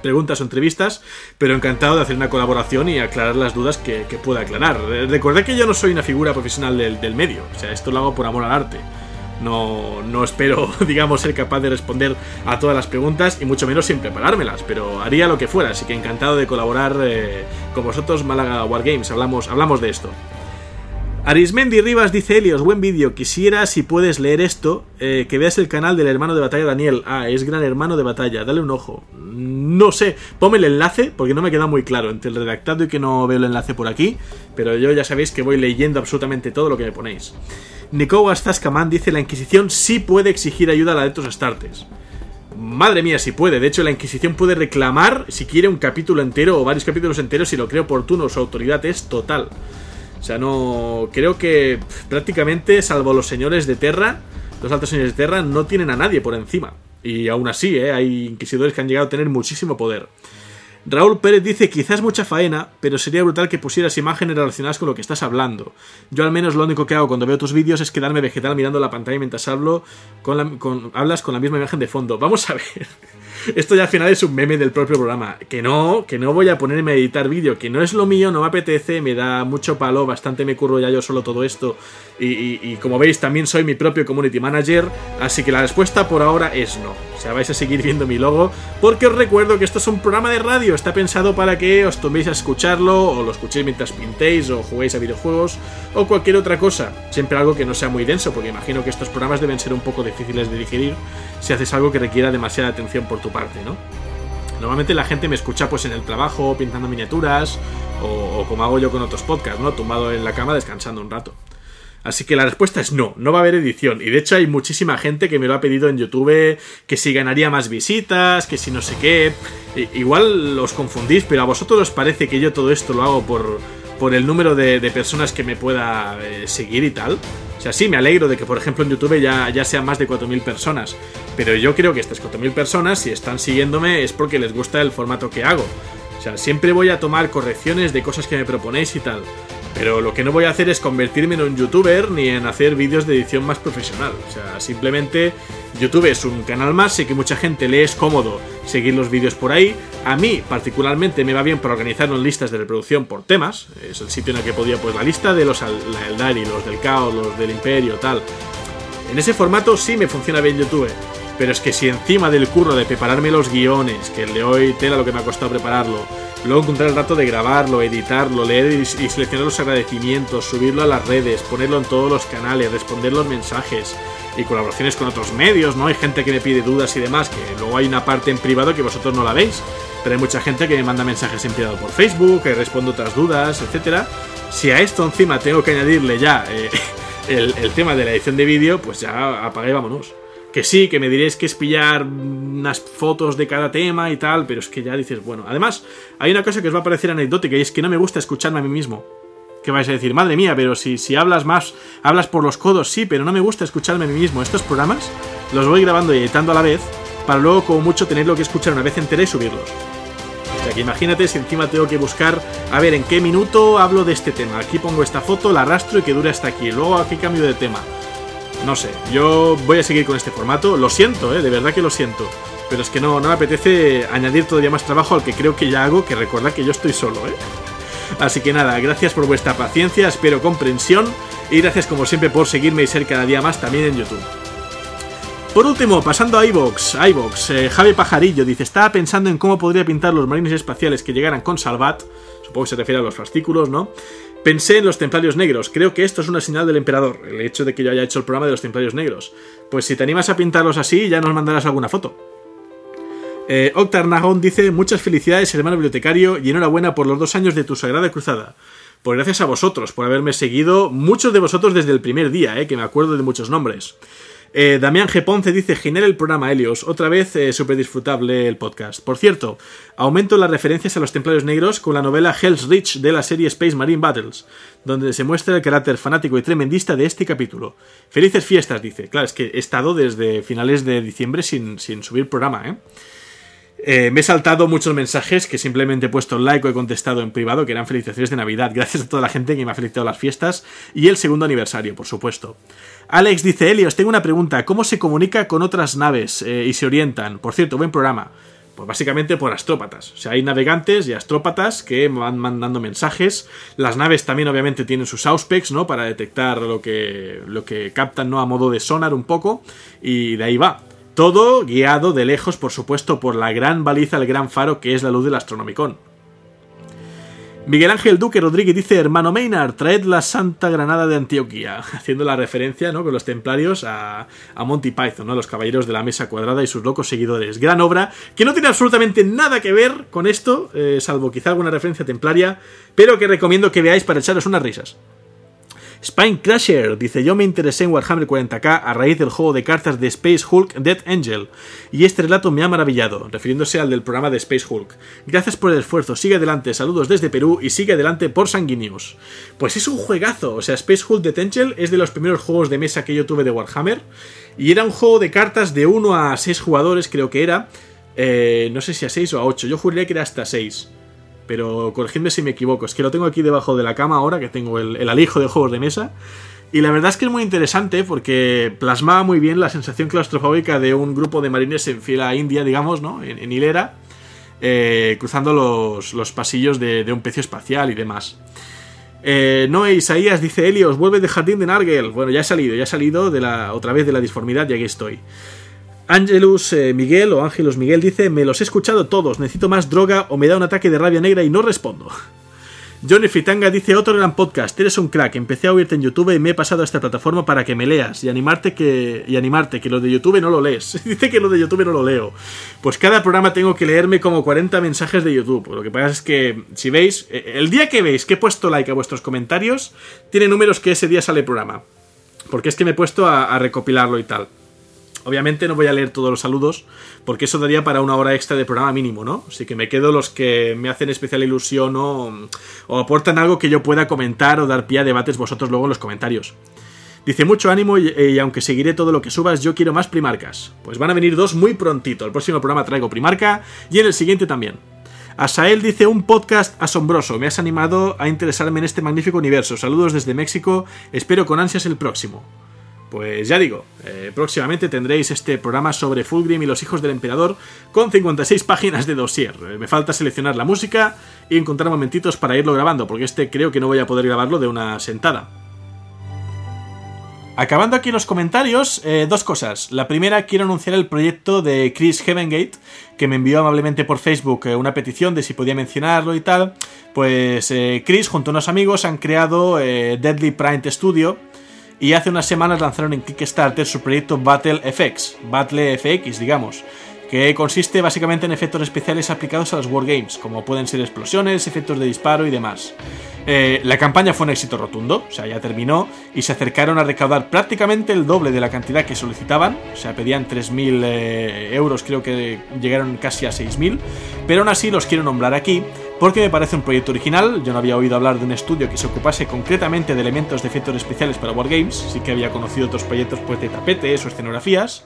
preguntas o entrevistas, pero encantado de hacer una colaboración y aclarar las dudas que, pueda aclarar. Recordad que yo no soy una figura profesional del, del medio, o sea, esto lo hago por amor al arte. No, no espero, digamos, ser capaz de responder a todas las preguntas y mucho menos sin preparármelas, pero haría lo que fuera, así que encantado de colaborar eh, con vosotros, Málaga Wargames, hablamos, hablamos de esto. Arismendi Rivas dice Helios, buen vídeo. Quisiera, si puedes leer esto, eh, que veas el canal del hermano de batalla Daniel. Ah, es gran hermano de batalla, dale un ojo. No sé, ponme el enlace, porque no me queda muy claro entre el redactado y que no veo el enlace por aquí. Pero yo ya sabéis que voy leyendo absolutamente todo lo que me ponéis. Nicoas dice: La Inquisición sí puede exigir ayuda a la adeptos astartes. Madre mía, si puede. De hecho, la Inquisición puede reclamar, si quiere, un capítulo entero o varios capítulos enteros si lo cree oportuno. Su autoridad es total. O sea, no. Creo que prácticamente, salvo los señores de Terra, los altos señores de Terra, no tienen a nadie por encima. Y aún así, ¿eh? hay inquisidores que han llegado a tener muchísimo poder. Raúl Pérez dice, quizás mucha faena, pero sería brutal que pusieras imágenes relacionadas con lo que estás hablando. Yo al menos lo único que hago cuando veo tus vídeos es quedarme vegetal mirando la pantalla mientras hablo con, con hablas con la misma imagen de fondo. Vamos a ver. Esto ya al final es un meme del propio programa. Que no, que no voy a ponerme a editar vídeo, que no es lo mío, no me apetece, me da mucho palo, bastante me curro ya yo solo todo esto. Y, como veis, también soy mi propio community manager, así que la respuesta por ahora es no. O sea, vais a seguir viendo mi logo, porque os recuerdo que esto es un programa de radio, está pensado para que os toméis a escucharlo, o lo escuchéis mientras pintéis, o juguéis a videojuegos, o cualquier otra cosa. Siempre algo que no sea muy denso, porque imagino que estos programas deben ser un poco difíciles de digerir si haces algo que requiera demasiada atención por tu parte, ¿no? Normalmente la gente me escucha pues en el trabajo, pintando miniaturas, o, como hago yo con otros podcasts, ¿no? Tumbado en la cama descansando un rato. Así que la respuesta es no, no va a haber edición. Y de hecho hay muchísima gente que me lo ha pedido en YouTube, que si ganaría más visitas, que si no sé qué. igual os confundís, pero a vosotros os parece que yo todo esto lo hago por, por el número de, personas que me pueda eh, seguir y tal. Sea, sí, me alegro de que, por ejemplo, en YouTube ya, ya sean más de 4.000 personas. Pero yo creo que estas 4.000 personas, si están siguiéndome, es porque les gusta el formato que hago. O sea, siempre voy a tomar correcciones de cosas que me proponéis y tal. Pero lo que no voy a hacer es convertirme en un youtuber ni en hacer vídeos de edición más profesional. O sea, simplemente YouTube es un canal más, sé que mucha gente le es cómodo seguir los vídeos por ahí. A mí particularmente me va bien para organizar listas de reproducción por temas. Es el sitio en el que podía pues la lista de los Eldari, los del Caos, los del Imperio, tal. En ese formato sí me funciona bien YouTube. Pero es que si encima del curro de prepararme los guiones, que el de hoy tela lo que me ha costado prepararlo, luego encontrar el rato de grabarlo, editarlo, leer y, seleccionar los agradecimientos, subirlo a las redes, ponerlo en todos los canales, responder los mensajes y colaboraciones con otros medios, ¿no? Hay gente que me pide dudas y demás, que luego hay una parte en privado que vosotros no la veis, pero hay mucha gente que me manda mensajes en privado por Facebook, que respondo otras dudas, etcétera. Si a esto encima tengo que añadirle ya eh, el, el tema de la edición de vídeo, pues ya apague y vámonos. Que sí, que me diréis que es pillar unas fotos de cada tema y tal, pero es que ya dices, bueno, además hay una cosa que os va a parecer anecdótica y es que no me gusta escucharme a mí mismo. Que vais a decir, madre mía, pero si, si hablas más, hablas por los codos, sí, pero no me gusta escucharme a mí mismo. Estos programas los voy grabando y editando a la vez para luego como mucho tenerlo que escuchar una vez entera y subirlos. O sea que imagínate si encima tengo que buscar, a ver, en qué minuto hablo de este tema. Aquí pongo esta foto, la arrastro y que dure hasta aquí. Luego aquí cambio de tema. No sé, yo voy a seguir con este formato. Lo siento, ¿eh? de verdad que lo siento. Pero es que no, me apetece añadir todavía más trabajo al que creo que ya hago, que recordad que yo estoy solo, ¿eh? Así que nada, gracias por vuestra paciencia, espero comprensión y gracias como siempre por seguirme y ser cada día más también en YouTube. Por último, pasando a iVox, iVox, eh, Javi Pajarillo dice, estaba pensando en cómo podría pintar los marines espaciales que llegaran con Salvat, supongo que se refiere a los fascículos, ¿no? Pensé en los templarios negros. Creo que esto es una señal del emperador, el hecho de que yo haya hecho el programa de los templarios negros. Pues si te animas a pintarlos así, ya nos mandarás alguna foto. Eh, Octar Nagón dice: Muchas felicidades, hermano bibliotecario, y enhorabuena por los dos años de tu sagrada cruzada. Pues gracias a vosotros por haberme seguido, muchos de vosotros desde el primer día, eh, que me acuerdo de muchos nombres. Eh, Damián G. Ponce dice, genial el programa Helios, otra vez eh, súper disfrutable el podcast. Por cierto, aumento las referencias a los templarios negros con la novela Hell's Reach de la serie Space Marine Battles, donde se muestra el carácter fanático y tremendista de este capítulo. Felices fiestas, dice. Claro, es que he estado desde finales de diciembre sin, sin subir programa, ¿eh? Eh, me he saltado muchos mensajes que simplemente he puesto like o he contestado en privado, que eran felicitaciones de Navidad. Gracias a toda la gente que me ha felicitado las fiestas y el segundo aniversario, por supuesto. Alex dice, Helios, tengo una pregunta. ¿Cómo se comunica con otras naves eh, y se orientan? Por cierto, buen programa. Pues básicamente por astrópatas. O sea, hay navegantes y astrópatas que van mandando mensajes. Las naves también obviamente tienen sus auspex, ¿no? Para detectar lo que, lo que captan, ¿no? A modo de sonar un poco. Y de ahí va. Todo guiado de lejos, por supuesto, por la gran baliza, el gran faro que es la luz del Astronomicon. Miguel Ángel Duque Rodríguez dice, hermano Maynard, traed la Santa Granada de Antioquía, haciendo la referencia ¿no? con los templarios a, a, Monty Python, ¿no? los caballeros de la mesa cuadrada y sus locos seguidores. Gran obra, que no tiene absolutamente nada que ver con esto, eh, salvo quizá alguna referencia templaria, pero que recomiendo que veáis para echaros unas risas. Spine Crusher dice: Yo me interesé en Warhammer 40k a raíz del juego de cartas de Space Hulk Dead Angel, y este relato me ha maravillado, refiriéndose al del programa de Space Hulk. Gracias por el esfuerzo, sigue adelante, saludos desde Perú y sigue adelante por Sanguinius. Pues es un juegazo, o sea, Space Hulk Dead Angel es de los primeros juegos de mesa que yo tuve de Warhammer, y era un juego de cartas de 1 a 6 jugadores, creo que era. Eh, no sé si a 6 o a 8, yo juraría que era hasta 6 pero corregidme si me equivoco, es que lo tengo aquí debajo de la cama ahora, que tengo el, alijo de juegos de mesa. Y la verdad es que es muy interesante porque plasmaba muy bien la sensación claustrofóbica de un grupo de marines en fila india, digamos, ¿no? En, hilera, eh, cruzando los, pasillos de, un pecio espacial y demás. Eh, Noé Isaías dice: Helios, vuelve de Jardín de Nargel. Bueno, ya he salido, ya he salido de la, otra vez de la disformidad y aquí estoy. Angelus eh, Miguel o Ángelus Miguel dice, me los he escuchado todos, necesito más droga o me da un ataque de rabia negra y no respondo. Johnny Fritanga dice, otro gran podcast, eres un crack, empecé a oírte en YouTube y me he pasado a esta plataforma para que me leas y animarte que, y animarte, que lo de YouTube no lo lees. dice que lo de YouTube no lo leo. Pues cada programa tengo que leerme como 40 mensajes de YouTube. Lo que pasa es que, si veis, eh, el día que veis que he puesto like a vuestros comentarios, tiene números que ese día sale el programa. Porque es que me he puesto a recopilarlo y tal. Obviamente no voy a leer todos los saludos, porque eso daría para una hora extra de programa mínimo, ¿no? Así que me quedo los que me hacen especial ilusión o, aportan algo que yo pueda comentar o dar pie a debates vosotros luego en los comentarios. Dice mucho ánimo y, aunque seguiré todo lo que subas, yo quiero más primarcas. Pues van a venir dos muy prontito. El próximo programa traigo primarca y en el siguiente también. Asael dice un podcast asombroso. Me has animado a interesarme en este magnífico universo. Saludos desde México. Espero con ansias el próximo. Pues ya digo, eh, próximamente tendréis este programa sobre Fulgrim y los hijos del emperador con 56 páginas de dossier. Eh, me falta seleccionar la música y encontrar momentitos para irlo grabando, porque este creo que no voy a poder grabarlo de una sentada. Acabando aquí los comentarios, eh, dos cosas. La primera, quiero anunciar el proyecto de Chris Heavengate, que me envió amablemente por Facebook una petición de si podía mencionarlo y tal. Pues Chris, junto a unos amigos, han creado Deadly Prime Studio, y hace unas semanas lanzaron en Kickstarter su proyecto Battle FX, Battle FX, digamos, que consiste básicamente en efectos especiales aplicados a los wargames, como pueden ser explosiones, efectos de disparo y demás. Eh, la campaña fue un éxito rotundo, o sea, ya terminó, y se acercaron a recaudar prácticamente el doble de la cantidad que solicitaban, o sea, pedían 3.000 eh, euros, creo que llegaron casi a 6.000, pero aún así los quiero nombrar aquí, porque me parece un proyecto original, yo no había oído hablar de un estudio que se ocupase concretamente de elementos de efectos especiales para Wargames, sí que había conocido otros proyectos pues, de tapetes o escenografías,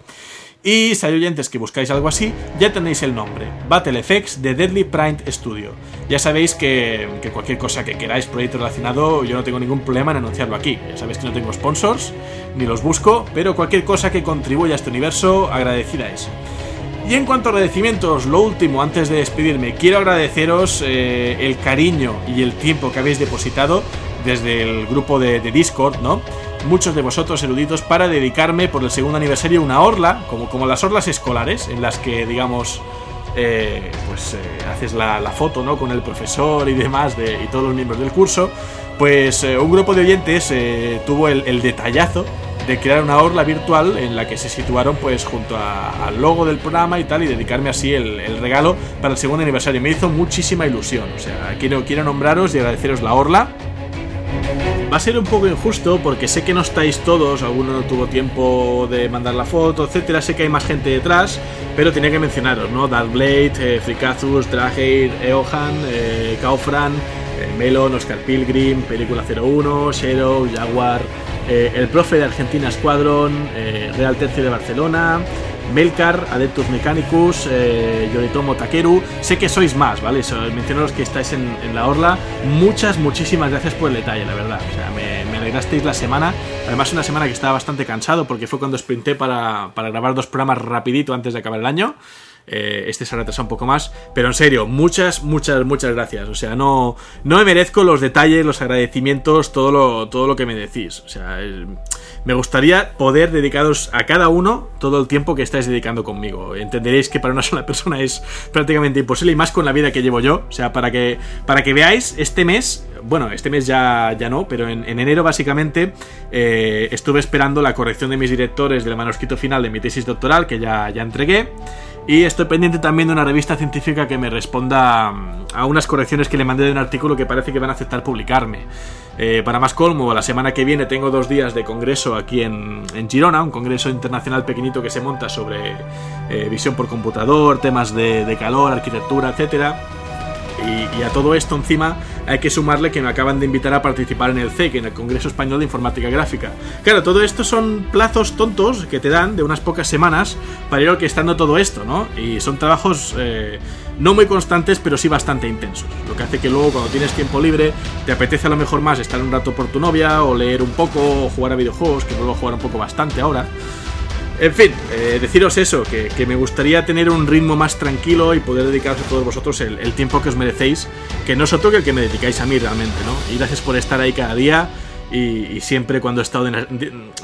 y si hay oyentes que buscáis algo así, ya tenéis el nombre, Battle FX de Deadly Prime Studio. Ya sabéis que, que, cualquier cosa que queráis, proyecto relacionado, yo no tengo ningún problema en anunciarlo aquí. Ya sabéis que no tengo sponsors, ni los busco, pero cualquier cosa que contribuya a este universo, agradecida es. Y en cuanto a agradecimientos, lo último antes de despedirme, quiero agradeceros eh, el cariño y el tiempo que habéis depositado desde el grupo de, Discord, ¿no? Muchos de vosotros eruditos para dedicarme por el segundo aniversario una orla, como, como las orlas escolares, en las que, digamos, eh, pues eh, haces la, foto, ¿no? Con el profesor y demás de, y todos los miembros del curso. Pues un grupo de oyentes tuvo el detallazo de crear una orla virtual en la que se situaron pues junto al logo del programa y tal y dedicarme así el, regalo para el segundo aniversario. Me hizo muchísima ilusión, o sea, quiero, quiero nombraros y agradeceros la orla. Va a ser un poco injusto porque sé que no estáis todos, alguno no tuvo tiempo de mandar la foto, etcétera, sé que hay más gente detrás, pero tenía que mencionaros, ¿no? Darkblade, eh, Frikazus, Eohan, eh, Kaufran, eh, Melon, Oscar Pilgrim, Película 01, Shero, Jaguar, eh, el profe de Argentina Squadron, eh, Real Tercio de Barcelona, Melcar, Adeptus Mechanicus, eh, Yoritomo Takeru. Sé que sois más, ¿vale? So, menciono los que estáis en, la orla. Muchas, muchísimas gracias por el detalle, la verdad. O sea, me, alegrasteis la semana. Además, una semana que estaba bastante cansado porque fue cuando sprinté para, para grabar dos programas rapidito antes de acabar el año. Eh, este se retrasa un poco más. Pero en serio, muchas, muchas, muchas gracias. O sea, no, no me merezco los detalles, los agradecimientos, todo lo, todo lo que me decís. O sea, me gustaría poder dedicaros a cada uno todo el tiempo que estáis dedicando conmigo. Entenderéis que para una sola persona es prácticamente imposible y más con la vida que llevo yo. O sea, para que, para que veáis, este mes bueno, este mes ya, ya no, pero en, enero básicamente eh, estuve esperando la corrección de mis directores del manuscrito final de mi tesis doctoral, que ya, ya entregué. Y estoy pendiente también de una revista científica que me responda mm, a unas correcciones que le mandé de un artículo que parece que van a aceptar publicarme. Eh, para más colmo, la semana que viene tengo dos días de congreso aquí en, Girona, un congreso internacional pequeñito que se monta sobre eh, visión por computador, temas de, de calor, arquitectura, etcétera y, a todo esto encima hay que sumarle que me acaban de invitar a participar en el CEC, en el Congreso Español de Informática Gráfica. Claro, todo esto son plazos tontos que te dan de unas pocas semanas para ir orquestando todo esto, ¿no? Y son trabajos eh, no muy constantes, pero sí bastante intensos. Lo que hace que luego cuando tienes tiempo libre te apetece a lo mejor más estar un rato por tu novia o leer un poco o jugar a videojuegos, que vuelvo a jugar un poco bastante ahora. En fin, eh, deciros eso, que, me gustaría tener un ritmo más tranquilo y poder dedicaros a todos vosotros el, tiempo que os merecéis, que no es otro que el que me dedicáis a mí realmente, ¿no? Y gracias por estar ahí cada día y, siempre cuando he estado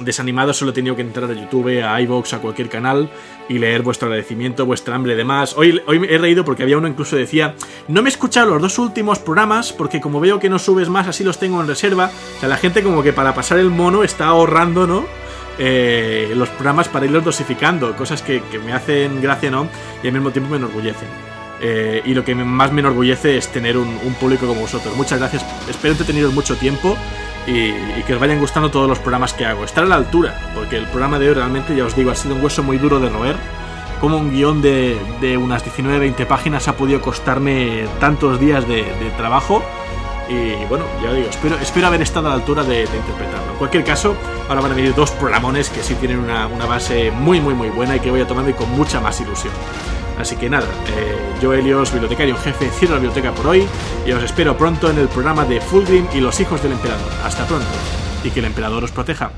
desanimado solo he tenido que entrar a YouTube, a iVoox, a cualquier canal y leer vuestro agradecimiento, vuestra hambre de más. Hoy, hoy he reído porque había uno incluso decía, no me he escuchado los dos últimos programas porque como veo que no subes más, así los tengo en reserva. O sea, la gente como que para pasar el mono está ahorrando, ¿no? Eh, los programas para irlos dosificando, cosas que, me hacen gracia, ¿no? Y al mismo tiempo me enorgullecen. Eh, y lo que más me enorgullece es tener un, público como vosotros. Muchas gracias, espero entreteniros mucho tiempo y, que os vayan gustando todos los programas que hago. Estar a la altura, porque el programa de hoy realmente, ya os digo, ha sido un hueso muy duro de roer. Como un guion de, unas 19-20 páginas ha podido costarme tantos días de trabajo y bueno, ya digo, espero, espero haber estado a la altura de, interpretarlo. En cualquier caso, ahora van a venir dos programones que sí tienen una, base muy, muy, muy buena y que voy a tomar con mucha más ilusión. Así que nada, eh, yo Helios, bibliotecario jefe, cierro la biblioteca por hoy y os espero pronto en el programa de Fulgrim y los hijos del emperador. Hasta pronto y que el emperador os proteja.